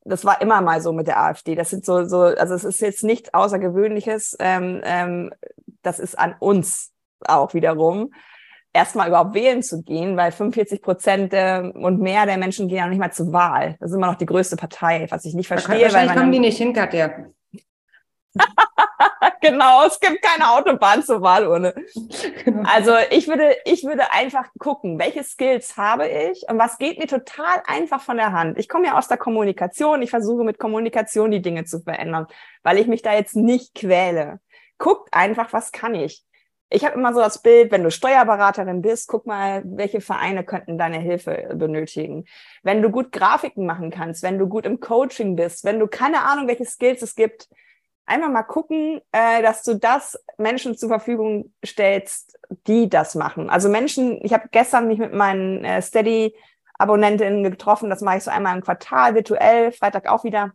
das war immer mal so mit der AfD. Das sind so, so, also es ist jetzt nichts Außergewöhnliches. Ähm, ähm, das ist an uns auch wiederum, erstmal überhaupt wählen zu gehen, weil 45 Prozent äh, und mehr der Menschen gehen ja noch nicht mal zur Wahl. Das ist immer noch die größte Partei, was ich nicht verstehe. Wahrscheinlich weil kommen die nicht hin, Katja. genau, es gibt keine Autobahn zur Wahlurne. Genau. Also ich würde, ich würde einfach gucken, welche Skills habe ich und was geht mir total einfach von der Hand. Ich komme ja aus der Kommunikation, ich versuche mit Kommunikation die Dinge zu verändern, weil ich mich da jetzt nicht quäle. Guckt einfach, was kann ich. Ich habe immer so das Bild, wenn du Steuerberaterin bist, guck mal, welche Vereine könnten deine Hilfe benötigen. Wenn du gut Grafiken machen kannst, wenn du gut im Coaching bist, wenn du keine Ahnung, welche Skills es gibt, einmal mal gucken, äh, dass du das Menschen zur Verfügung stellst, die das machen. Also Menschen, ich habe gestern mich mit meinen äh, Steady-Abonnentinnen getroffen, das mache ich so einmal im Quartal, virtuell, Freitag auch wieder.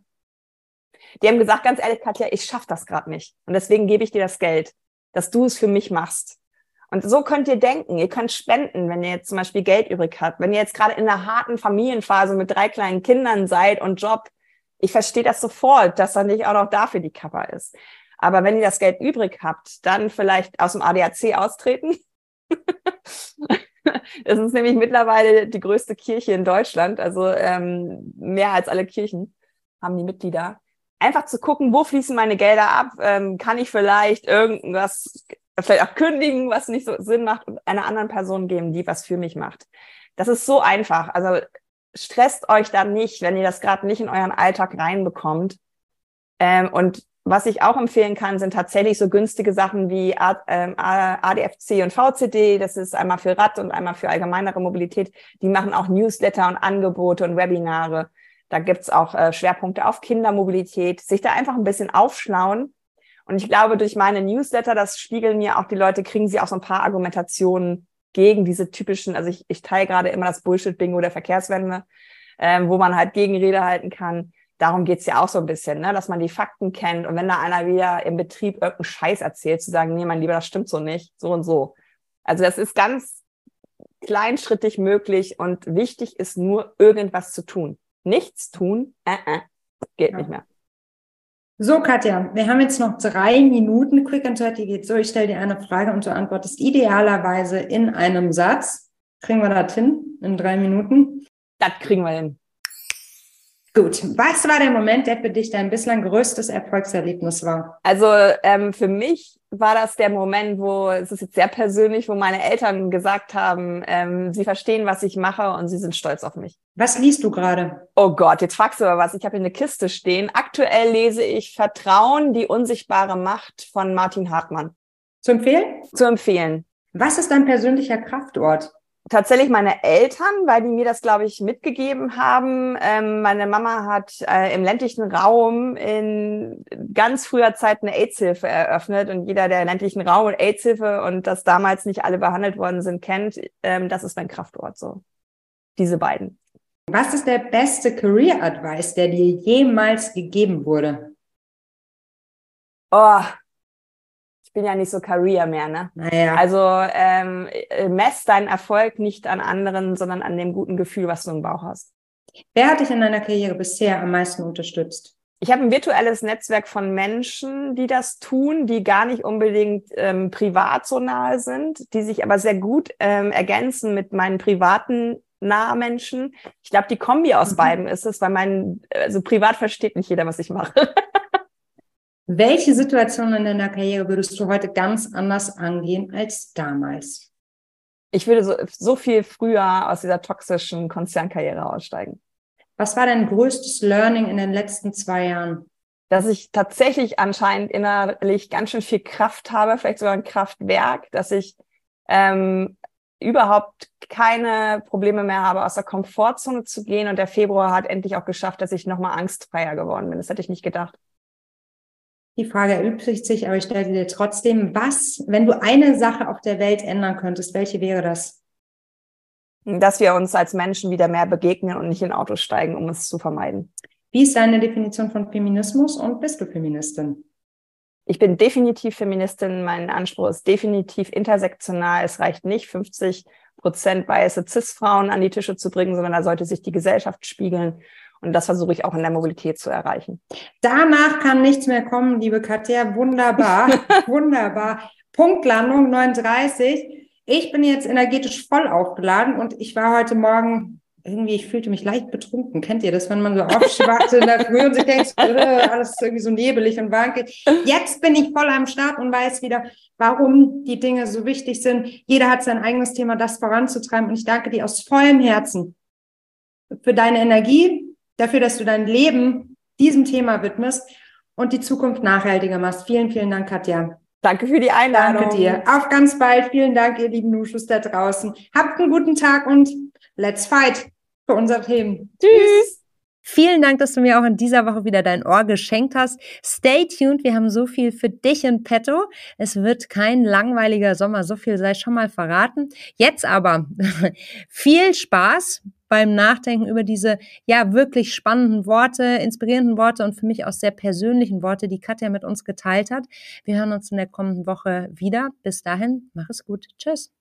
Die haben gesagt, ganz ehrlich, Katja, ich schaff das gerade nicht. Und deswegen gebe ich dir das Geld, dass du es für mich machst. Und so könnt ihr denken. Ihr könnt spenden, wenn ihr jetzt zum Beispiel Geld übrig habt. Wenn ihr jetzt gerade in einer harten Familienphase mit drei kleinen Kindern seid und Job, ich verstehe das sofort, dass er nicht auch noch dafür die Kappa ist. Aber wenn ihr das Geld übrig habt, dann vielleicht aus dem ADAC austreten. Es ist nämlich mittlerweile die größte Kirche in Deutschland, also ähm, mehr als alle Kirchen haben die Mitglieder. Einfach zu gucken, wo fließen meine Gelder ab? Ähm, kann ich vielleicht irgendwas, vielleicht auch kündigen, was nicht so Sinn macht und einer anderen Person geben, die was für mich macht. Das ist so einfach. Also stresst euch da nicht, wenn ihr das gerade nicht in euren Alltag reinbekommt. Ähm, und was ich auch empfehlen kann, sind tatsächlich so günstige Sachen wie ADFC ähm, und VCD. Das ist einmal für Rad und einmal für allgemeinere Mobilität. Die machen auch Newsletter und Angebote und Webinare. Da gibt's auch äh, Schwerpunkte auf Kindermobilität. Sich da einfach ein bisschen aufschlauen. Und ich glaube, durch meine Newsletter, das spiegeln mir auch die Leute, kriegen sie auch so ein paar Argumentationen gegen diese typischen, also ich, ich teile gerade immer das Bullshit-Bingo der Verkehrswende, ähm, wo man halt Gegenrede halten kann darum geht's ja auch so ein bisschen, ne? dass man die Fakten kennt und wenn da einer wieder im Betrieb irgendeinen Scheiß erzählt, zu sagen, nee, mein Lieber, das stimmt so nicht, so und so. Also das ist ganz kleinschrittig möglich und wichtig ist nur, irgendwas zu tun. Nichts tun, äh, äh, geht ja. nicht mehr. So, Katja, wir haben jetzt noch drei Minuten. Quick and Dirty geht so. Ich stelle dir eine Frage und du antwortest idealerweise in einem Satz. Kriegen wir das hin in drei Minuten? Das kriegen wir hin. Gut, was war der Moment, der für dich dein bislang größtes Erfolgserlebnis war? Also ähm, für mich war das der Moment, wo, es ist jetzt sehr persönlich, wo meine Eltern gesagt haben, ähm, sie verstehen, was ich mache und sie sind stolz auf mich. Was liest du gerade? Oh Gott, jetzt fragst du aber was. Ich habe hier eine Kiste stehen. Aktuell lese ich Vertrauen, die unsichtbare Macht von Martin Hartmann. Zu empfehlen? Zu empfehlen. Was ist dein persönlicher Kraftort? Tatsächlich meine Eltern, weil die mir das, glaube ich, mitgegeben haben. Ähm, meine Mama hat äh, im ländlichen Raum in ganz früher Zeit eine AIDS-Hilfe eröffnet und jeder, der ländlichen Raum und AIDS-Hilfe und das damals nicht alle behandelt worden sind, kennt, ähm, das ist mein Kraftort so. Diese beiden. Was ist der beste Career Advice, der dir jemals gegeben wurde? Oh, ich bin ja nicht so Career mehr, ne? Naja. Also ähm, äh, mess deinen Erfolg nicht an anderen, sondern an dem guten Gefühl, was du im Bauch hast. Wer hat dich in deiner Karriere bisher am meisten unterstützt? Ich habe ein virtuelles Netzwerk von Menschen, die das tun, die gar nicht unbedingt ähm, privat so nahe sind, die sich aber sehr gut ähm, ergänzen mit meinen privaten nahe Menschen. Ich glaube, die Kombi aus mhm. beiden ist es, weil mein, also privat versteht nicht jeder, was ich mache. Welche Situation in deiner Karriere würdest du heute ganz anders angehen als damals? Ich würde so, so viel früher aus dieser toxischen Konzernkarriere aussteigen. Was war dein größtes Learning in den letzten zwei Jahren? Dass ich tatsächlich anscheinend innerlich ganz schön viel Kraft habe, vielleicht sogar ein Kraftwerk, dass ich ähm, überhaupt keine Probleme mehr habe, aus der Komfortzone zu gehen. Und der Februar hat endlich auch geschafft, dass ich nochmal angstfreier geworden bin. Das hätte ich nicht gedacht. Die Frage erübrigt sich, aber ich stelle dir trotzdem, was, wenn du eine Sache auf der Welt ändern könntest, welche wäre das? Dass wir uns als Menschen wieder mehr begegnen und nicht in Autos steigen, um es zu vermeiden. Wie ist deine Definition von Feminismus und bist du Feministin? Ich bin definitiv Feministin. Mein Anspruch ist definitiv intersektional. Es reicht nicht, 50 Prozent weiße Cis-Frauen an die Tische zu bringen, sondern da sollte sich die Gesellschaft spiegeln. Und das versuche ich auch in der Mobilität zu erreichen. Danach kann nichts mehr kommen, liebe Katja. Wunderbar, wunderbar. Punktlandung 39. Ich bin jetzt energetisch voll aufgeladen und ich war heute Morgen irgendwie, ich fühlte mich leicht betrunken. Kennt ihr das, wenn man so aufschwacht in der Früh und sich denkt, äh, alles ist irgendwie so nebelig und wankelt. Jetzt bin ich voll am Start und weiß wieder, warum die Dinge so wichtig sind. Jeder hat sein eigenes Thema, das voranzutreiben. Und ich danke dir aus vollem Herzen für deine Energie, dafür, dass du dein Leben diesem Thema widmest und die Zukunft nachhaltiger machst. Vielen, vielen Dank, Katja. Danke für die Einladung. Danke dir. Auf ganz bald. Vielen Dank, ihr lieben Nuschus da draußen. Habt einen guten Tag und let's fight für unsere Themen. Tschüss. Vielen Dank, dass du mir auch in dieser Woche wieder dein Ohr geschenkt hast. Stay tuned, wir haben so viel für dich in petto. Es wird kein langweiliger Sommer, so viel sei schon mal verraten. Jetzt aber viel Spaß beim Nachdenken über diese ja wirklich spannenden Worte, inspirierenden Worte und für mich auch sehr persönlichen Worte, die Katja mit uns geteilt hat. Wir hören uns in der kommenden Woche wieder. Bis dahin, mach es gut. Tschüss.